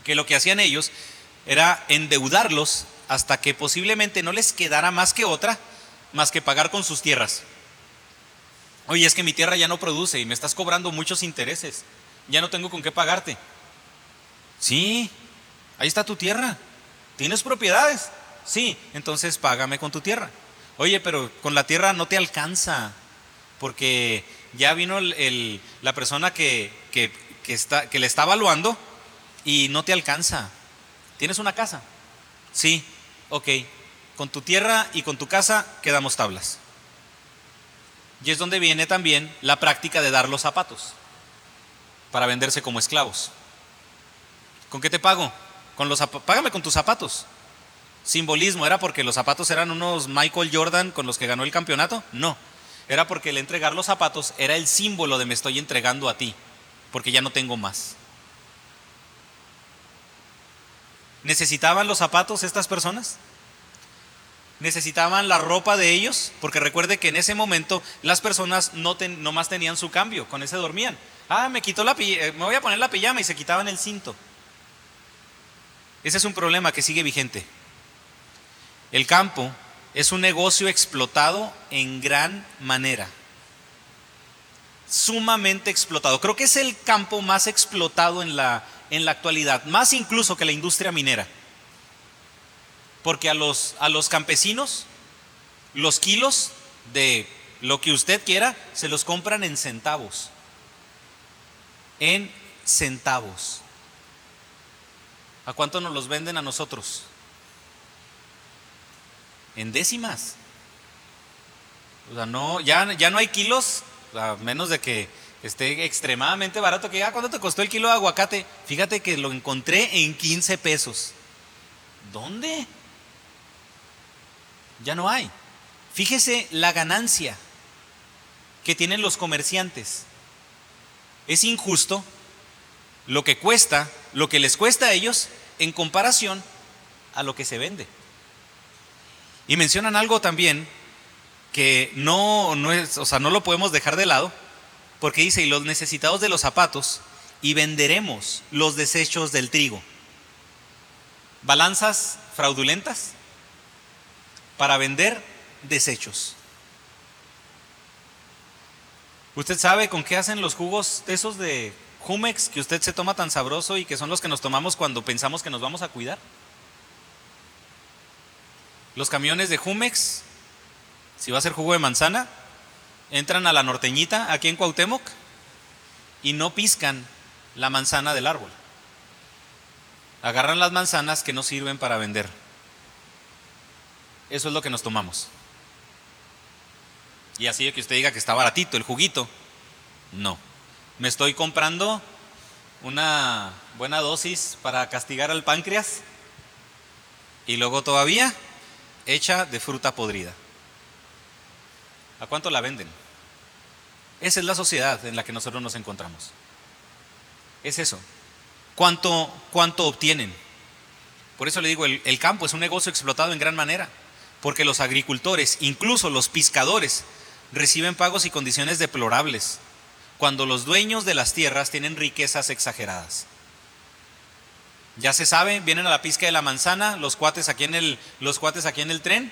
que lo que hacían ellos era endeudarlos hasta que posiblemente no les quedara más que otra, más que pagar con sus tierras. Oye, es que mi tierra ya no produce y me estás cobrando muchos intereses, ya no tengo con qué pagarte. Sí, ahí está tu tierra, tienes propiedades, sí, entonces págame con tu tierra. Oye, pero con la tierra no te alcanza, porque ya vino la persona que, está, que le está evaluando y no te alcanza. ¿Tienes una casa? Sí, ok. Con tu tierra y con tu casa quedamos tablas. Y es donde viene también la práctica de dar los zapatos para venderse como esclavos. ¿Con qué te pago? Con los págame con tus zapatos. Simbolismo, ¿era porque los zapatos eran unos Michael Jordan con los que ganó el campeonato? No era porque el entregar los zapatos era el símbolo de me estoy entregando a ti, porque ya no tengo más. ¿Necesitaban los zapatos estas personas? ¿Necesitaban la ropa de ellos? Porque recuerde que en ese momento las personas no, más tenían su cambio, con ese dormían. Ah, me quitó la eh, me voy a poner la pijama y se quitaban el cinto. Ese es un problema que sigue vigente. El campo es un negocio explotado en gran manera. Sumamente explotado. Creo que es el campo más explotado en la, en la actualidad, más incluso que la industria minera. Porque a los, a los campesinos, los kilos de lo que usted quiera, se los compran en centavos. En centavos. ¿A cuánto nos los venden a nosotros? en décimas. O sea, no, ya, ya no hay kilos, a menos de que esté extremadamente barato, que ya, ¿cuánto te costó el kilo de aguacate? Fíjate que lo encontré en 15 pesos. ¿Dónde? Ya no hay. Fíjese la ganancia que tienen los comerciantes. Es injusto lo que cuesta, lo que les cuesta a ellos en comparación a lo que se vende. Y mencionan algo también que no, no es, o sea, no lo podemos dejar de lado, porque dice, y los necesitados de los zapatos, y venderemos los desechos del trigo. Balanzas fraudulentas para vender desechos. ¿Usted sabe con qué hacen los jugos esos de Jumex que usted se toma tan sabroso y que son los que nos tomamos cuando pensamos que nos vamos a cuidar? Los camiones de Jumex, si va a ser jugo de manzana, entran a la norteñita aquí en Cuauhtémoc y no piscan la manzana del árbol. Agarran las manzanas que no sirven para vender. Eso es lo que nos tomamos. Y así de que usted diga que está baratito el juguito. No. Me estoy comprando una buena dosis para castigar al páncreas. Y luego todavía hecha de fruta podrida. ¿A cuánto la venden? Esa es la sociedad en la que nosotros nos encontramos. Es eso. ¿Cuánto, cuánto obtienen? Por eso le digo, el, el campo es un negocio explotado en gran manera, porque los agricultores, incluso los pescadores, reciben pagos y condiciones deplorables, cuando los dueños de las tierras tienen riquezas exageradas. Ya se sabe, vienen a la pizca de la manzana los cuates aquí en el, los cuates aquí en el tren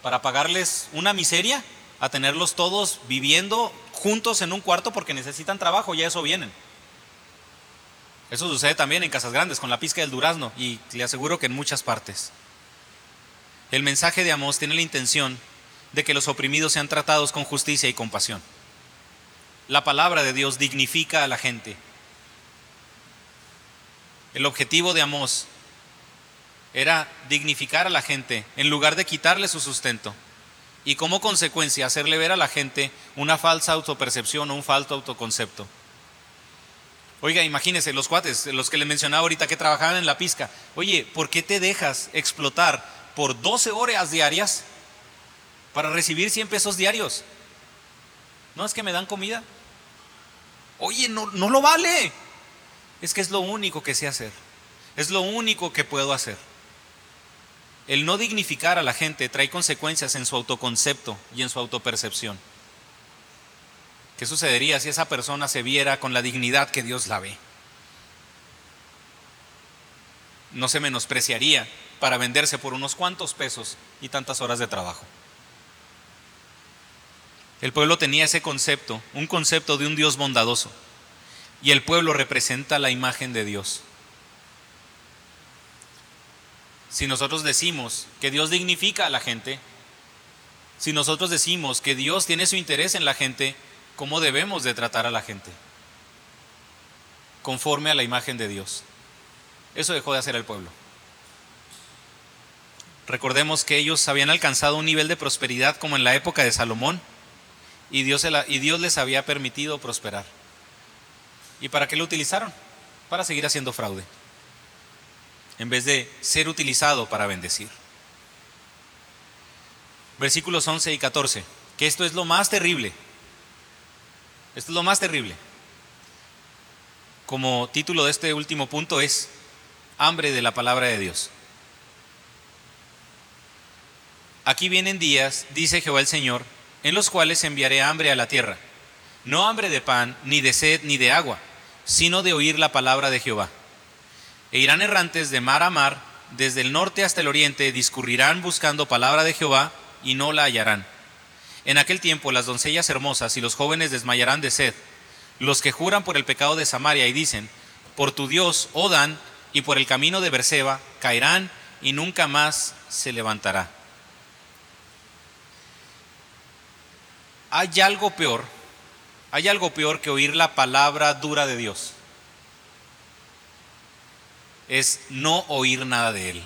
para pagarles una miseria, a tenerlos todos viviendo juntos en un cuarto porque necesitan trabajo, ya eso vienen. Eso sucede también en casas grandes con la pizca del durazno y le aseguro que en muchas partes. El mensaje de Amós tiene la intención de que los oprimidos sean tratados con justicia y compasión. La palabra de Dios dignifica a la gente, el objetivo de Amós era dignificar a la gente en lugar de quitarle su sustento y como consecuencia hacerle ver a la gente una falsa autopercepción o un falso autoconcepto. Oiga, imagínese los cuates, los que le mencionaba ahorita que trabajaban en la pizca. Oye, ¿por qué te dejas explotar por 12 horas diarias para recibir 100 pesos diarios? ¿No es que me dan comida? Oye, no, no lo vale. Es que es lo único que sé hacer. Es lo único que puedo hacer. El no dignificar a la gente trae consecuencias en su autoconcepto y en su autopercepción. ¿Qué sucedería si esa persona se viera con la dignidad que Dios la ve? No se menospreciaría para venderse por unos cuantos pesos y tantas horas de trabajo. El pueblo tenía ese concepto, un concepto de un Dios bondadoso. Y el pueblo representa la imagen de Dios. Si nosotros decimos que Dios dignifica a la gente, si nosotros decimos que Dios tiene su interés en la gente, ¿cómo debemos de tratar a la gente? Conforme a la imagen de Dios. Eso dejó de hacer el pueblo. Recordemos que ellos habían alcanzado un nivel de prosperidad como en la época de Salomón y Dios, les había permitido prosperar. ¿Y para qué lo utilizaron? Para seguir haciendo fraude en vez de ser utilizado para bendecir. Versículos 11 y 14, que esto es lo más terrible. Esto es lo más terrible. Como título de este último punto es hambre de la palabra de Dios. Aquí vienen días, dice Jehová el Señor, en los cuales enviaré hambre a la tierra. No hambre de pan, ni de sed, ni de agua, sino de oír la palabra de Jehová e irán errantes de mar a mar, desde el norte hasta el oriente, discurrirán buscando palabra de Jehová y no la hallarán. En aquel tiempo las doncellas hermosas y los jóvenes desmayarán de sed. Los que juran por el pecado de Samaria y dicen, por tu Dios, oh Dan, y por el camino de Berseba, caerán y nunca más se levantará. Hay algo peor, hay algo peor que oír la palabra dura de Dios es no oír nada de Él.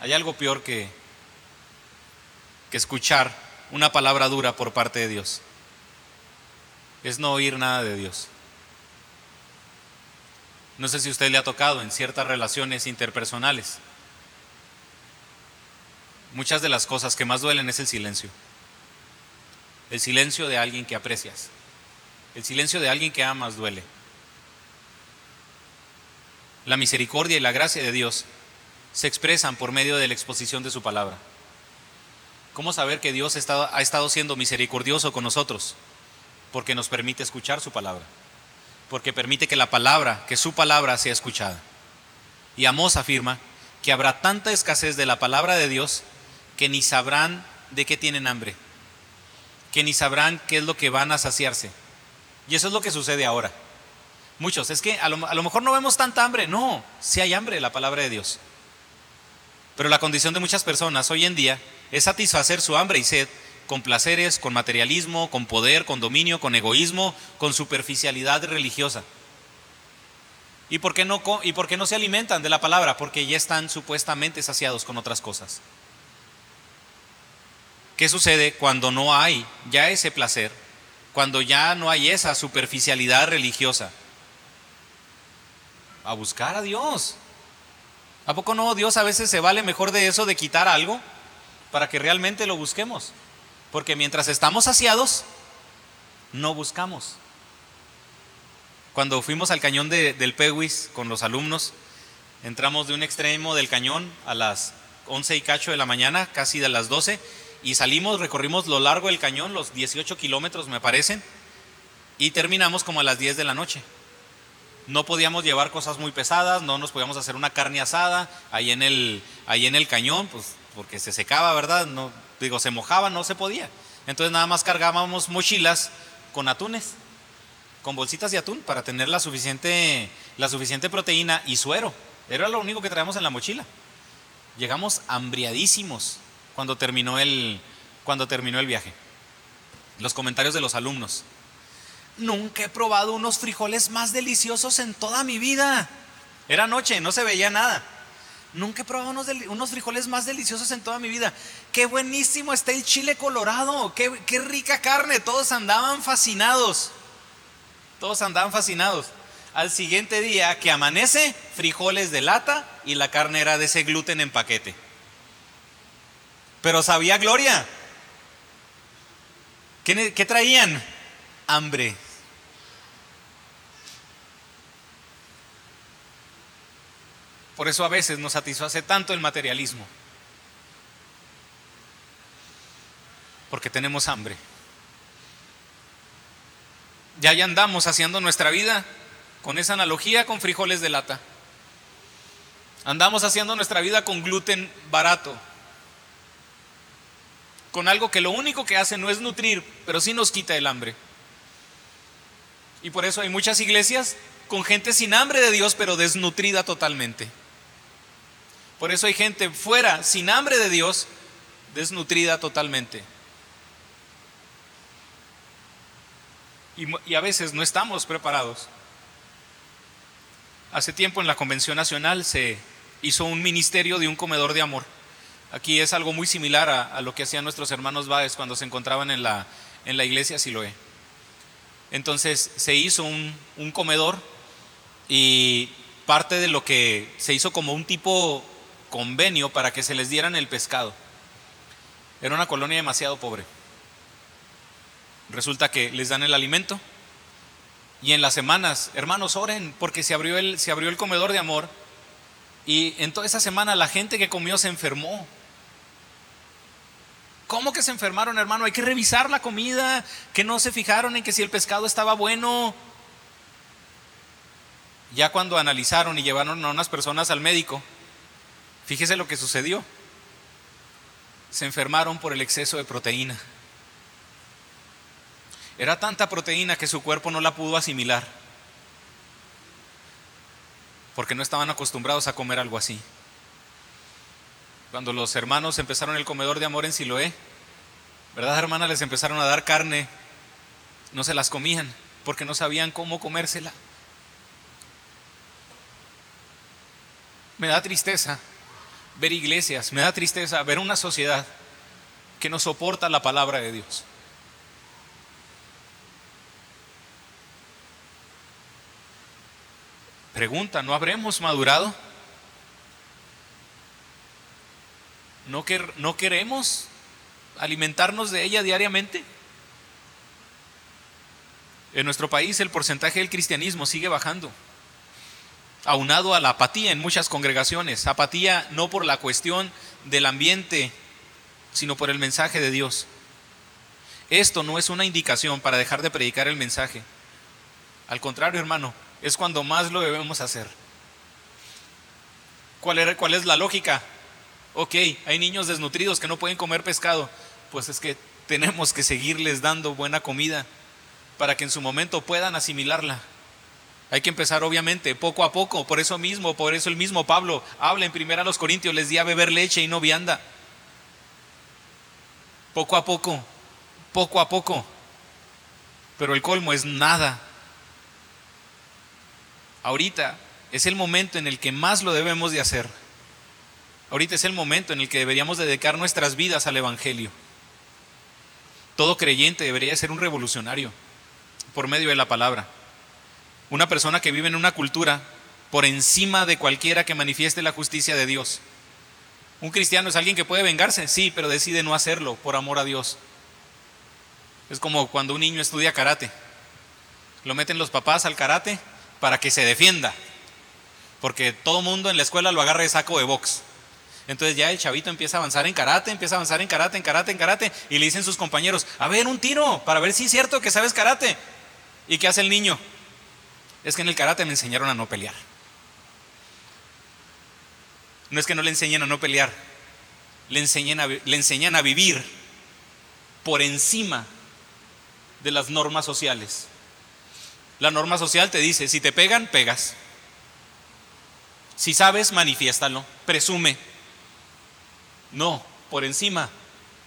Hay algo peor que, que escuchar una palabra dura por parte de Dios. Es no oír nada de Dios. No sé si a usted le ha tocado en ciertas relaciones interpersonales. Muchas de las cosas que más duelen es el silencio. El silencio de alguien que aprecias. El silencio de alguien que amas duele la misericordia y la gracia de Dios se expresan por medio de la exposición de su palabra. ¿Cómo saber que Dios ha estado siendo misericordioso con nosotros? Porque nos permite escuchar su palabra. Porque permite que la palabra, que su palabra sea escuchada. Y Amós afirma que habrá tanta escasez de la palabra de Dios que ni sabrán de qué tienen hambre. Que ni sabrán qué es lo que van a saciarse. Y eso es lo que sucede ahora. Muchos, es que a lo, mejor no vemos tanta hambre. No, sí hay hambre, la palabra de Dios. Pero la condición de muchas personas hoy en día es satisfacer su hambre y sed con placeres, con materialismo, con poder, con dominio, con egoísmo, con superficialidad religiosa. ¿Y por, qué no, ¿Y por qué no se alimentan de la palabra? Porque ya están supuestamente saciados con otras cosas. ¿Qué sucede cuando no hay ya ese placer? Cuando ya no hay esa superficialidad religiosa a buscar a Dios. ¿A poco no Dios a veces se vale mejor de eso, de quitar algo, para que realmente lo busquemos? Porque mientras estamos saciados, no buscamos. Cuando fuimos al cañón del Peguis con los alumnos, entramos de un extremo del cañón a las 11 y cacho de la mañana, casi de las 12, y salimos, recorrimos lo largo del cañón, los 18 kilómetros me parecen, y terminamos como a las 10 de la noche no podíamos llevar cosas muy pesadas, no nos podíamos hacer una carne asada ahí en el, ahí en el cañón, pues porque se secaba, ¿verdad? No, digo, se mojaba, no se podía. Entonces nada más cargábamos mochilas con atunes, con bolsitas de atún para tener la suficiente, la suficiente proteína y suero. Era lo único que traíamos en la mochila. Llegamos hambriadísimos cuando terminó el, cuando terminó el viaje. Los comentarios de los alumnos. Nunca he probado unos frijoles más deliciosos en toda mi vida. Era noche, no se veía nada. Nunca he probado unos, frijoles más deliciosos en toda mi vida. Qué buenísimo está el chile colorado. Qué, qué rica carne. Todos andaban fascinados. Todos andaban fascinados. Al siguiente día que amanece, frijoles de lata y la carne era de ese gluten en paquete. Pero sabía gloria. ¿Qué, traían? Hambre. Por eso a veces nos satisface tanto el materialismo. Porque tenemos hambre. Ya ya andamos haciendo nuestra vida con esa analogía con frijoles de lata. Andamos haciendo nuestra vida con gluten barato. Con algo que lo único que hace no es nutrir, pero sí nos quita el hambre. Y por eso hay muchas iglesias con gente sin hambre de Dios, pero desnutrida totalmente. Por eso hay gente fuera, sin hambre de Dios, desnutrida totalmente. Y, a veces no estamos preparados. Hace tiempo en la Convención Nacional se hizo un ministerio de un comedor de amor. Aquí es algo muy similar a, lo que hacían nuestros hermanos Báez cuando se encontraban en la, en la iglesia Siloé. Entonces se hizo un, un comedor y parte de lo que se hizo como un tipo convenio para que se les dieran el pescado. Era una colonia demasiado pobre. Resulta que les dan el alimento y en las semanas, hermanos, oren porque se abrió el, se abrió el comedor de amor y en toda esa semana la gente que comió se enfermó. ¿Cómo que se enfermaron, hermano? Hay que revisar la comida, que no se fijaron en que si el pescado estaba bueno. Ya cuando analizaron y llevaron a unas personas al médico, fíjese lo que sucedió. Se enfermaron por el exceso de proteína. Era tanta proteína que su cuerpo no la pudo asimilar porque no estaban acostumbrados a comer algo así. Cuando los hermanos empezaron el comedor de amor en Siloé, ¿verdad, hermana? Les empezaron a dar carne, no se las comían porque no sabían cómo comérsela. Me da tristeza ver iglesias, me da tristeza ver una sociedad que no soporta la palabra de Dios. Pregunta, ¿no habremos madurado? ¿No, ¿No queremos alimentarnos de ella diariamente? En nuestro país el porcentaje del cristianismo sigue bajando, aunado a la apatía en muchas congregaciones, apatía no por la cuestión del ambiente, sino por el mensaje de Dios. Esto no es una indicación para dejar de predicar el mensaje. Al contrario, hermano, es cuando más lo debemos hacer. ¿Cuál, ¿Cuál es la lógica? Ok, hay niños desnutridos que no pueden comer pescado. Pues es que tenemos que seguirles dando buena comida para que en su momento puedan asimilarla. Hay que empezar obviamente poco a poco, por eso mismo, por eso el mismo Pablo habla en primera a los Corintios, les di a beber leche y no vianda. Poco a poco, poco a poco. Pero el colmo es nada ahorita es el momento en el que más lo debemos de hacer. Ahorita es el momento en el que deberíamos dedicar nuestras vidas al Evangelio. Todo creyente debería ser un revolucionario por medio de la palabra. Una persona que vive en una cultura por encima de cualquiera que manifieste la justicia de Dios. Un cristiano es alguien que puede vengarse, sí, pero decide no hacerlo por amor a Dios. Es como cuando un niño estudia karate. Lo meten los papás al karate para que se defienda. Porque todo mundo en la escuela lo agarra de saco de box. Entonces ya el chavito empieza a avanzar en karate, empieza a avanzar en karate, en karate, en karate, y le dicen sus compañeros, a ver, un tiro, para ver si es cierto que sabes karate. ¿Y qué hace el niño? Es que en el karate me enseñaron a no pelear. No es que no le enseñen a no pelear, le enseñan a, le enseñan a vivir por encima de las normas sociales. La norma social te dice, si te pegan, pegas. Si sabes, manifiéstalo, presume. No, por encima,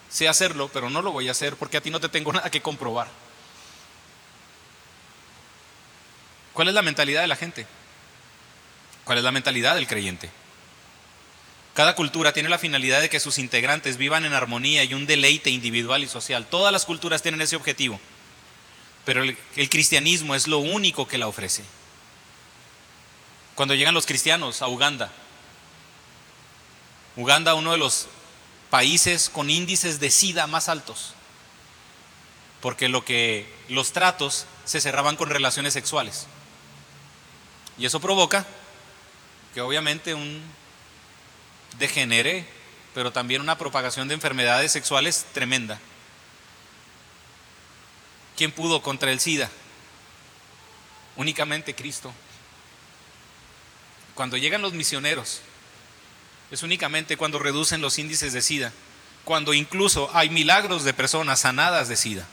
sé hacerlo, pero no lo voy a hacer porque a ti no te tengo nada que comprobar. ¿Cuál es la mentalidad de la gente? ¿Cuál es la mentalidad del creyente? Cada cultura tiene la finalidad de que sus integrantes vivan en armonía y un deleite individual y social. Todas las culturas tienen ese objetivo pero el, cristianismo es lo único que la ofrece. Cuando llegan los cristianos a Uganda, Uganda uno de los países con índices de SIDA más altos, porque lo que los tratos se cerraban con relaciones sexuales. Y eso provoca que obviamente un degenere, pero también una propagación de enfermedades sexuales tremenda. ¿Quién pudo contra el SIDA? Únicamente Cristo. Cuando llegan los misioneros, es únicamente cuando reducen los índices de SIDA, cuando incluso hay milagros de personas sanadas de SIDA.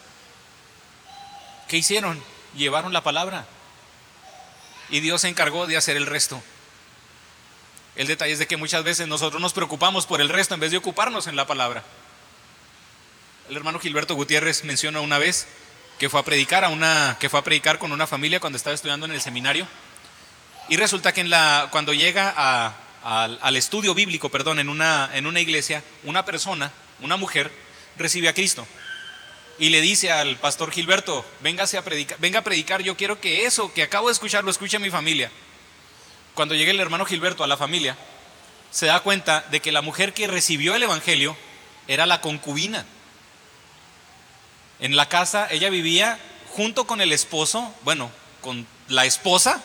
¿Qué hicieron? Llevaron la palabra. Y Dios se encargó de hacer el resto. El detalle es de que muchas veces nosotros nos preocupamos por el resto en vez de ocuparnos en la palabra. El hermano Gilberto Gutiérrez menciona una vez que fue a predicar a una que fue a predicar con una familia cuando estaba estudiando en el seminario y resulta que cuando llega al, estudio bíblico, perdón, en una, en una iglesia, una persona, una mujer, recibe a Cristo y le dice al pastor Gilberto, véngase a predicar, venga a predicar, yo quiero que eso que acabo de escuchar lo escuche mi familia. Cuando llega el hermano Gilberto a la familia, se da cuenta de que la mujer que recibió el evangelio era la concubina. En la casa ella vivía junto con el esposo, bueno, con la esposa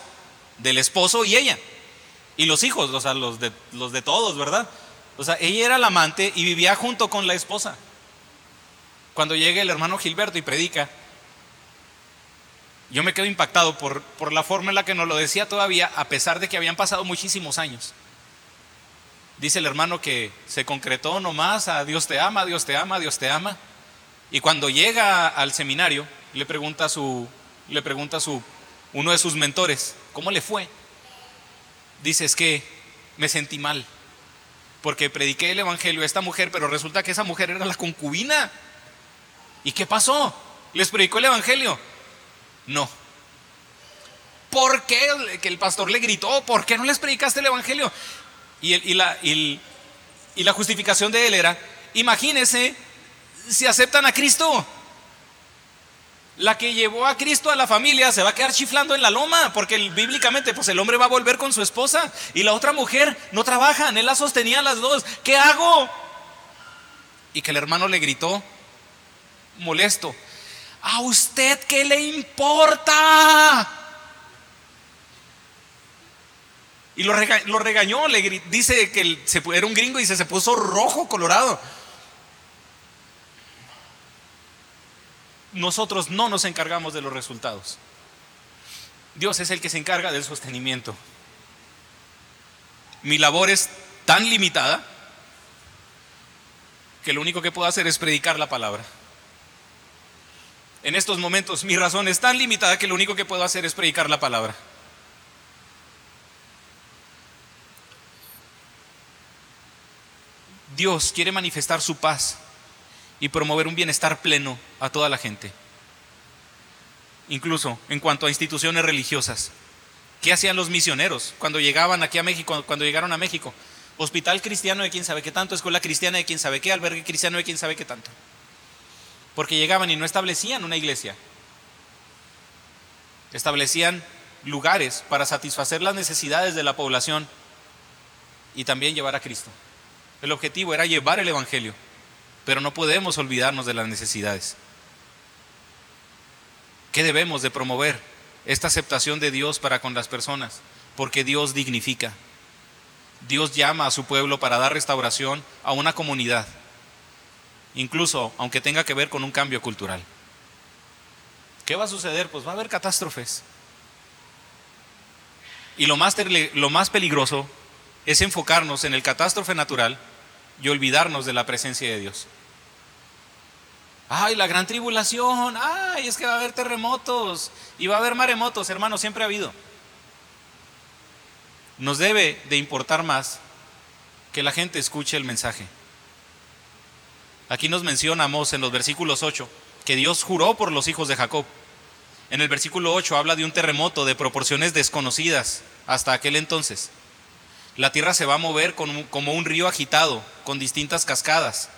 del esposo y ella. Y los hijos, o sea, los de, todos, ¿verdad? O sea, ella era la amante y vivía junto con la esposa. Cuando llega el hermano Gilberto y predica, yo me quedo impactado por, por la forma en la que nos lo decía todavía, a pesar de que habían pasado muchísimos años. Dice el hermano que se concretó nomás a Dios te ama, Dios te ama, Dios te ama. Y cuando llega al seminario, le pregunta a su, le pregunta su, uno de sus mentores, ¿cómo le fue? Dice, es que me sentí mal, porque prediqué el evangelio a esta mujer, pero resulta que esa mujer era la concubina. ¿Y qué pasó? ¿Les predicó el evangelio? No. ¿Por qué que el pastor le gritó? ¿Por qué no les predicaste el evangelio? Y, la, y la justificación de él era, imagínese si aceptan a Cristo. La que llevó a Cristo a la familia se va a quedar chiflando en la loma, porque bíblicamente pues el hombre va a volver con su esposa y la otra mujer no trabaja, él la sostenía a las dos. ¿Qué hago? Y que el hermano le gritó, molesto, ¿a usted qué le importa? Y lo, regañó, le dice que era un gringo y se, se puso rojo, colorado. Nosotros no nos encargamos de los resultados. Dios es el que se encarga del sostenimiento. Mi labor es tan limitada que lo único que puedo hacer es predicar la palabra. En estos momentos mi razón es tan limitada que lo único que puedo hacer es predicar la palabra. Dios quiere manifestar su paz y promover un bienestar pleno a toda la gente. Incluso en cuanto a instituciones religiosas. ¿Qué hacían los misioneros cuando llegaban aquí a México, cuando llegaron a México? Hospital cristiano de quién sabe qué tanto, escuela cristiana de quién sabe qué, albergue cristiano de quién sabe qué tanto. Porque llegaban y no establecían una iglesia. Establecían lugares para satisfacer las necesidades de la población y también llevar a Cristo. El objetivo era llevar el Evangelio pero no podemos olvidarnos de las necesidades. ¿Qué debemos de promover? Esta aceptación de Dios para con las personas, porque Dios dignifica. Dios llama a su pueblo para dar restauración a una comunidad, incluso aunque tenga que ver con un cambio cultural. ¿Qué va a suceder? Pues va a haber catástrofes. Y lo más, lo más peligroso es enfocarnos en el catástrofe natural y olvidarnos de la presencia de Dios. Ay, la gran tribulación, ay, es que va a haber terremotos y va a haber maremotos, hermano, siempre ha habido. Nos debe de importar más que la gente escuche el mensaje. Aquí nos mencionamos en los versículos 8 que Dios juró por los hijos de Jacob. En el versículo 8 habla de un terremoto de proporciones desconocidas hasta aquel entonces. La tierra se va a mover como un río agitado, con distintas cascadas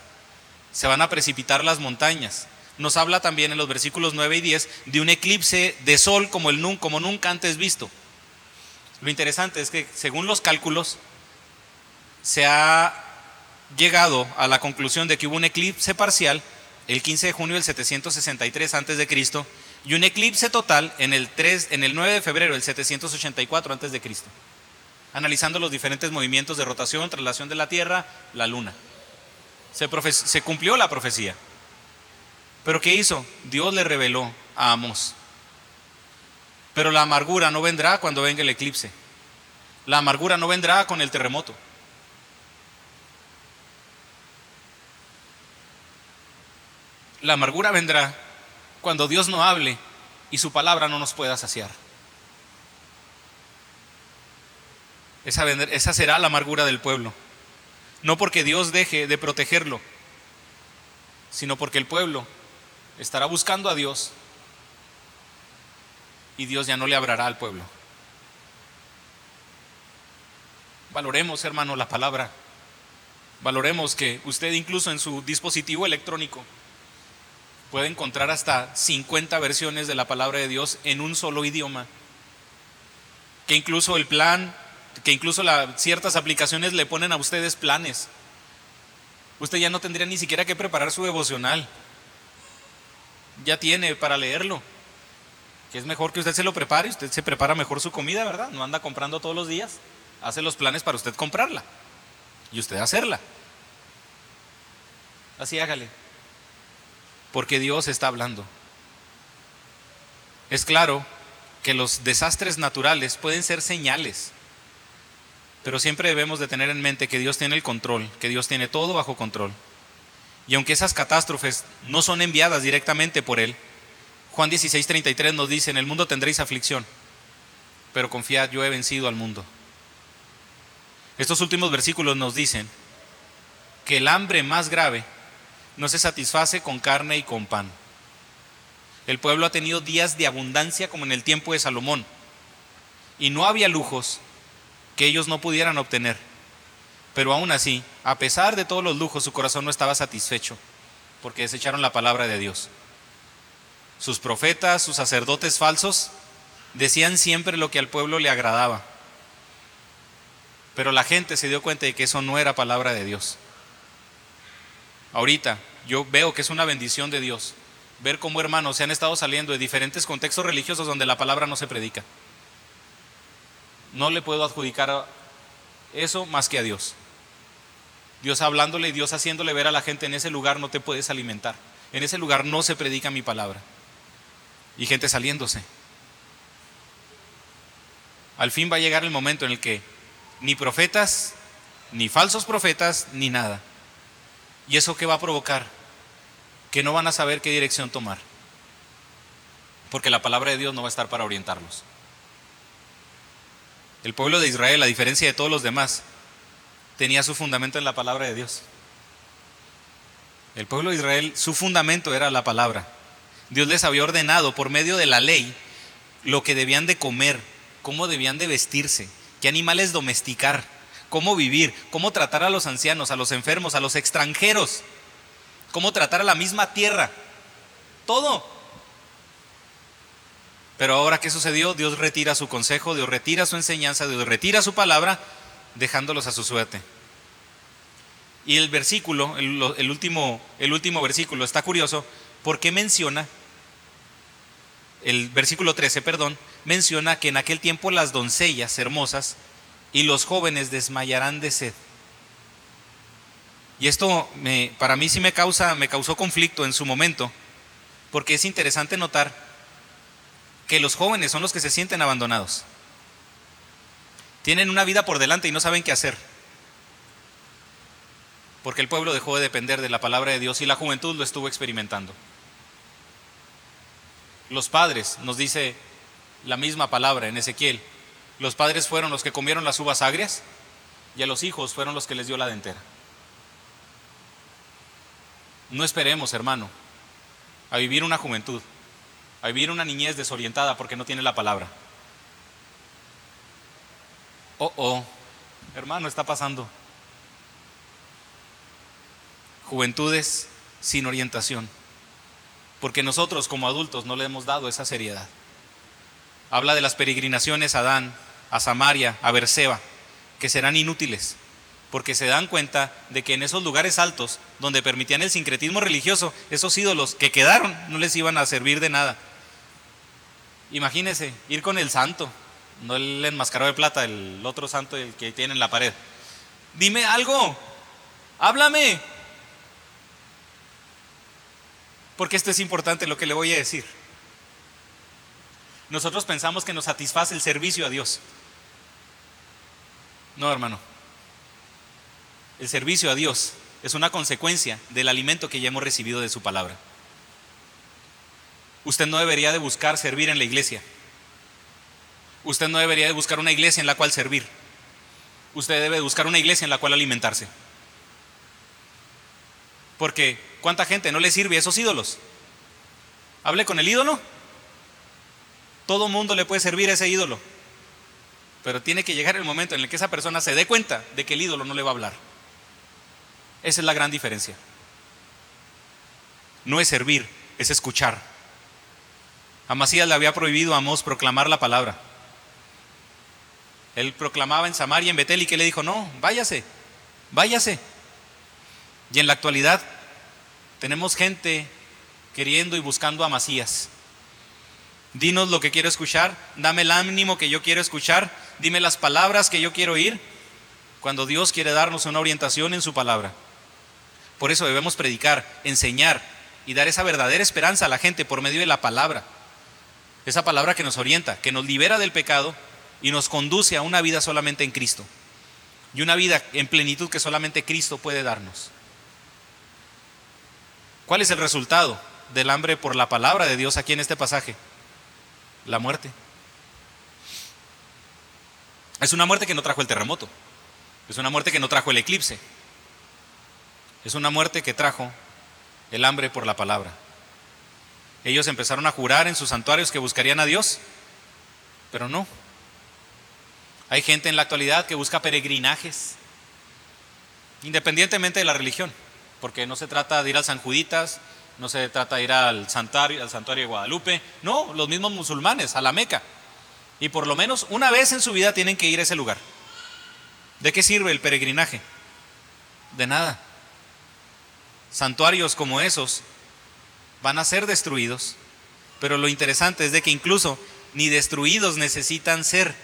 se van a precipitar las montañas. Nos habla también en los versículos 9 y 10 de un eclipse de sol como, el, como nunca antes visto. Lo interesante es que según los cálculos se ha llegado a la conclusión de que hubo un eclipse parcial el 15 de junio del 763 antes de Cristo y un eclipse total en el 3 en el 9 de febrero del 784 antes de Cristo. analizando los diferentes movimientos de rotación, traslación de la Tierra, la Luna. Se, cumplió la profecía. Pero ¿qué hizo? Dios le reveló a Amos. Pero la amargura no vendrá cuando venga el eclipse. La amargura no vendrá con el terremoto. La amargura vendrá cuando Dios no hable y su palabra no nos pueda saciar. Esa será la amargura del pueblo. No porque Dios deje de protegerlo, sino porque el pueblo estará buscando a Dios y Dios ya no le hablará al pueblo. Valoremos, hermano, la palabra. Valoremos que usted incluso en su dispositivo electrónico puede encontrar hasta 50 versiones de la palabra de Dios en un solo idioma. Que incluso el plan, que incluso ciertas aplicaciones le ponen a ustedes planes. Usted ya no tendría ni siquiera que preparar su devocional. Ya tiene para leerlo. Que es mejor que usted se lo prepare, usted se prepara mejor su comida, ¿verdad? No anda comprando todos los días. Hace los planes para usted comprarla y usted hacerla. Así hágale porque Dios está hablando. Es claro que los desastres naturales pueden ser señales, pero siempre debemos de tener en mente que Dios tiene el control, que Dios tiene todo bajo control. Y aunque esas catástrofes no son enviadas directamente por Él, Juan 16:33 nos dice, en el mundo tendréis aflicción, pero confiad, yo he vencido al mundo. Estos últimos versículos nos dicen que el hambre más grave no se satisface con carne y con pan. El pueblo ha tenido días de abundancia como en el tiempo de Salomón. Y no había lujos que ellos no pudieran obtener. Pero aún así, a pesar de todos los lujos, su corazón no estaba satisfecho, porque desecharon la palabra de Dios. Sus profetas, sus sacerdotes falsos, decían siempre lo que al pueblo le agradaba. Pero la gente se dio cuenta de que eso no era palabra de Dios. Ahorita yo veo que es una bendición de Dios ver cómo hermanos se han estado saliendo de diferentes contextos religiosos donde la palabra no se predica. No le puedo adjudicar eso más que a Dios. Dios hablándole y Dios haciéndole ver a la gente en ese lugar no te puedes alimentar. En ese lugar no se predica mi palabra. Y gente saliéndose. Al fin va a llegar el momento en el que ni profetas, ni falsos profetas, ni nada ¿Y eso qué va a provocar? Que no van a saber qué dirección tomar. Porque la palabra de Dios no va a estar para orientarlos. El pueblo de Israel, a diferencia de todos los demás, tenía su fundamento en la palabra de Dios. El pueblo de Israel, su fundamento era la palabra. Dios les había ordenado por medio de la ley lo que debían de comer, cómo debían de vestirse, qué animales domesticar cómo vivir, cómo tratar a los ancianos, a los enfermos, a los extranjeros, cómo tratar a la misma tierra. Todo. Pero ahora, ¿qué sucedió? Dios retira su consejo, Dios retira su enseñanza, Dios retira su palabra, dejándolos a su suerte. Y el versículo, el, último, el último versículo, está curioso, porque menciona, el versículo 13, perdón, menciona que en aquel tiempo las doncellas hermosas y los jóvenes desmayarán de sed. Y esto me, para mí sí me, causa, me causó conflicto en su momento, porque es interesante notar que los jóvenes son los que se sienten abandonados. Tienen una vida por delante y no saben qué hacer. Porque el pueblo dejó de depender de la palabra de Dios y la juventud lo estuvo experimentando. Los padres, nos dice la misma palabra en Ezequiel, los padres fueron los que comieron las uvas agrias y a los hijos fueron los que les dio la dentera. No esperemos, hermano, a vivir una juventud, a vivir una niñez desorientada porque no tiene la palabra. Oh, oh, hermano, está pasando. Juventudes sin orientación, porque nosotros como adultos no le hemos dado esa seriedad. Habla de las peregrinaciones a Adán, a Samaria, a Berseba, que serán inútiles, porque se dan cuenta de que en esos lugares altos, donde permitían el sincretismo religioso, esos ídolos que quedaron no les iban a servir de nada. Imagínese ir con el santo, no el enmascarado de plata, el otro santo el que tiene en la pared. Dime algo, háblame. Porque esto es importante lo que le voy a decir. Nosotros pensamos que nos satisface el servicio a Dios. No, hermano. El servicio a Dios es una consecuencia del alimento que ya hemos recibido de su palabra. Usted no debería de buscar servir en la iglesia. Usted no debería de buscar una iglesia en la cual servir. Usted debe buscar una iglesia en la cual alimentarse. Porque ¿cuánta gente no le sirve a esos ídolos? Hable con el ídolo. Todo mundo le puede servir a ese ídolo. Pero tiene que llegar el momento en el que esa persona se dé cuenta de que el ídolo no le va a hablar. Esa es la gran diferencia. No es servir, es escuchar. A Macías le había prohibido a Amós proclamar la palabra. Él proclamaba en Samaria, en Betel, y que le dijo, no, váyase, váyase. Y en la actualidad tenemos gente queriendo y buscando a Macías. Dinos lo que quiero escuchar, dame el ánimo que yo quiero escuchar, dime las palabras que yo quiero oír, cuando Dios quiere darnos una orientación en su palabra. Por eso debemos predicar, enseñar y dar esa verdadera esperanza a la gente por medio de la palabra. Esa palabra que nos orienta, que nos libera del pecado y nos conduce a una vida solamente en Cristo. Y una vida en plenitud que solamente Cristo puede darnos. ¿Cuál es el resultado del hambre por la palabra de Dios aquí en este pasaje? La muerte. Es una muerte que no trajo el terremoto. Es una muerte que no trajo el eclipse. Es una muerte que trajo el hambre por la palabra. Ellos empezaron a jurar en sus santuarios que buscarían a Dios, pero no. Hay gente en la actualidad que busca peregrinajes, independientemente de la religión, porque no se trata de ir al San Juditas, no se trata de ir al santuario, al santuario de Guadalupe, no, los mismos musulmanes, a la Meca. Y por lo menos una vez en su vida tienen que ir a ese lugar. ¿De qué sirve el peregrinaje? De nada. Santuarios como esos van a ser destruidos, pero lo interesante es de que incluso ni destruidos necesitan ser,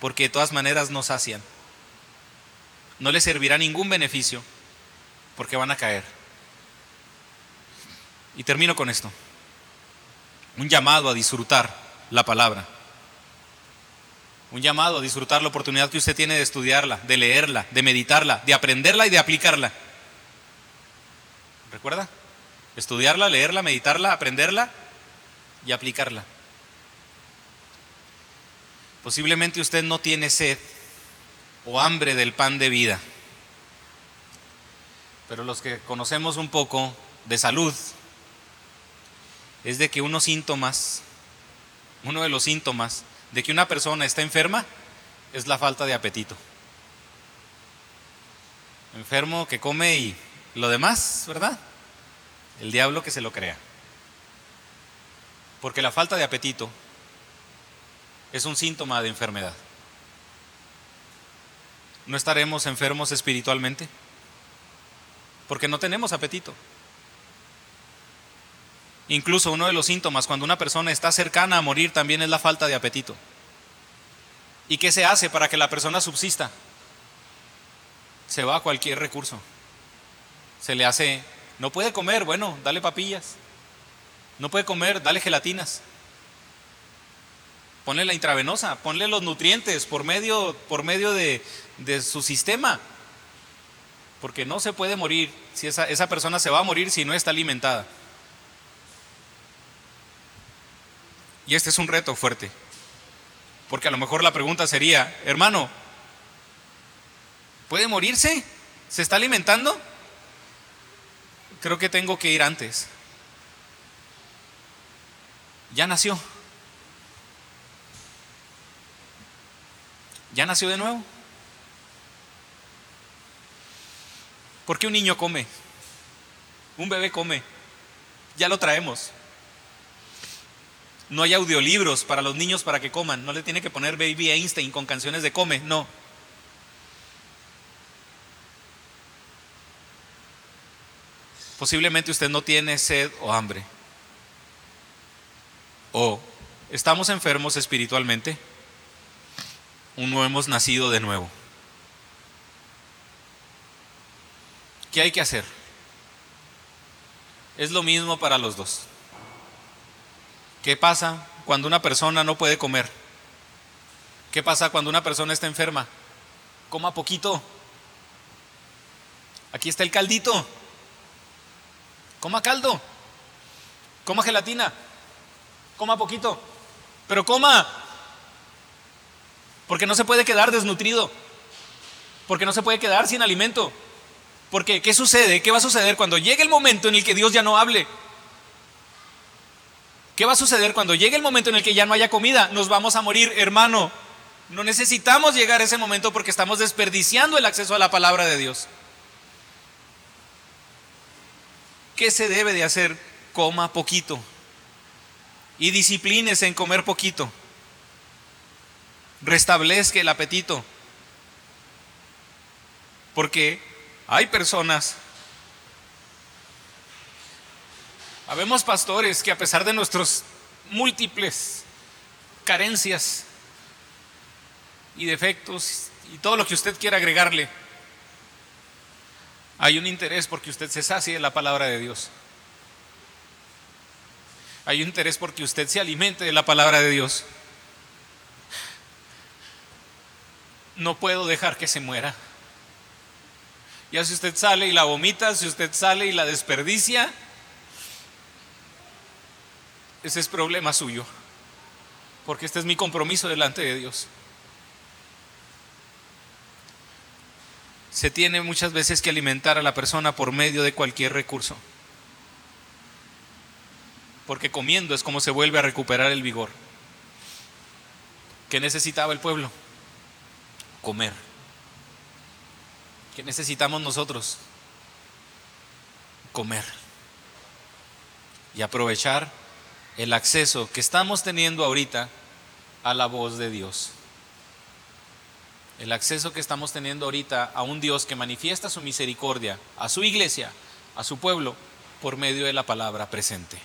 porque de todas maneras no sacian. No les servirá ningún beneficio, porque van a caer. Y termino con esto. Un llamado a disfrutar la palabra. Un llamado a disfrutar la oportunidad que usted tiene de estudiarla, de leerla, de meditarla, de aprenderla y de aplicarla. ¿Recuerda? Estudiarla, leerla, meditarla, aprenderla y aplicarla. Posiblemente usted no tiene sed o hambre del pan de vida, pero los que conocemos un poco de salud, es de que unos síntomas, uno de los síntomas de que una persona está enferma es la falta de apetito. Enfermo que come y lo demás, ¿verdad? El diablo que se lo crea. Porque la falta de apetito es un síntoma de enfermedad. ¿No estaremos enfermos espiritualmente? Porque no tenemos apetito. Incluso uno de los síntomas cuando una persona está cercana a morir también es la falta de apetito. ¿Y qué se hace para que la persona subsista? Se va a cualquier recurso. Se le hace no puede comer, bueno, dale papillas. No puede comer, dale gelatinas. Ponle la intravenosa, ponle los nutrientes por medio, por medio de, su sistema. Porque no se puede morir, si esa, esa persona se va a morir si no está alimentada. Y este es un reto fuerte. Porque a lo mejor la pregunta sería, hermano, ¿puede morirse? ¿Se está alimentando? Creo que tengo que ir antes. Ya nació. Ya nació de nuevo. ¿Por qué un niño come? Un bebé come. Ya lo traemos. No hay audiolibros para los niños para que coman. No le tiene que poner Baby Einstein con canciones de come. No. Posiblemente usted no tiene sed o hambre. O estamos enfermos espiritualmente. no hemos nacido de nuevo. ¿Qué hay que hacer? Es lo mismo para los dos. ¿Qué pasa cuando una persona no puede comer? ¿Qué pasa cuando una persona está enferma? Coma poquito. Aquí está el caldito. Coma caldo. Coma gelatina. Coma poquito. Pero coma. Porque no se puede quedar desnutrido. Porque no se puede quedar sin alimento. Porque, ¿qué sucede? ¿Qué va a suceder cuando llegue el momento en el que Dios ya no hable? ¿Qué va a suceder cuando llegue el momento en el que ya no haya comida? Nos vamos a morir, hermano. No necesitamos llegar a ese momento porque estamos desperdiciando el acceso a la palabra de Dios. ¿Qué se debe de hacer? Coma poquito. Y disciplínese en comer poquito. Restablezca el apetito. Porque hay personas, habemos pastores que a pesar de nuestros múltiples carencias y defectos y todo lo que usted quiera agregarle, hay un interés porque usted se sacie de la palabra de Dios. Hay un interés porque usted se alimente de la palabra de Dios. No puedo dejar que se muera. Ya si usted sale y la vomita, si usted sale y la desperdicia, ese es problema suyo. Porque este es mi compromiso delante de Dios. Se tiene muchas veces que alimentar a la persona por medio de cualquier recurso. Porque comiendo es como se vuelve a recuperar el vigor. ¿Qué necesitaba el pueblo? Comer. ¿Qué necesitamos nosotros? Comer. Y aprovechar el acceso que estamos teniendo ahorita a la voz de Dios. El acceso que estamos teniendo ahorita a un Dios que manifiesta su misericordia a su iglesia, a su pueblo, por medio de la palabra presente.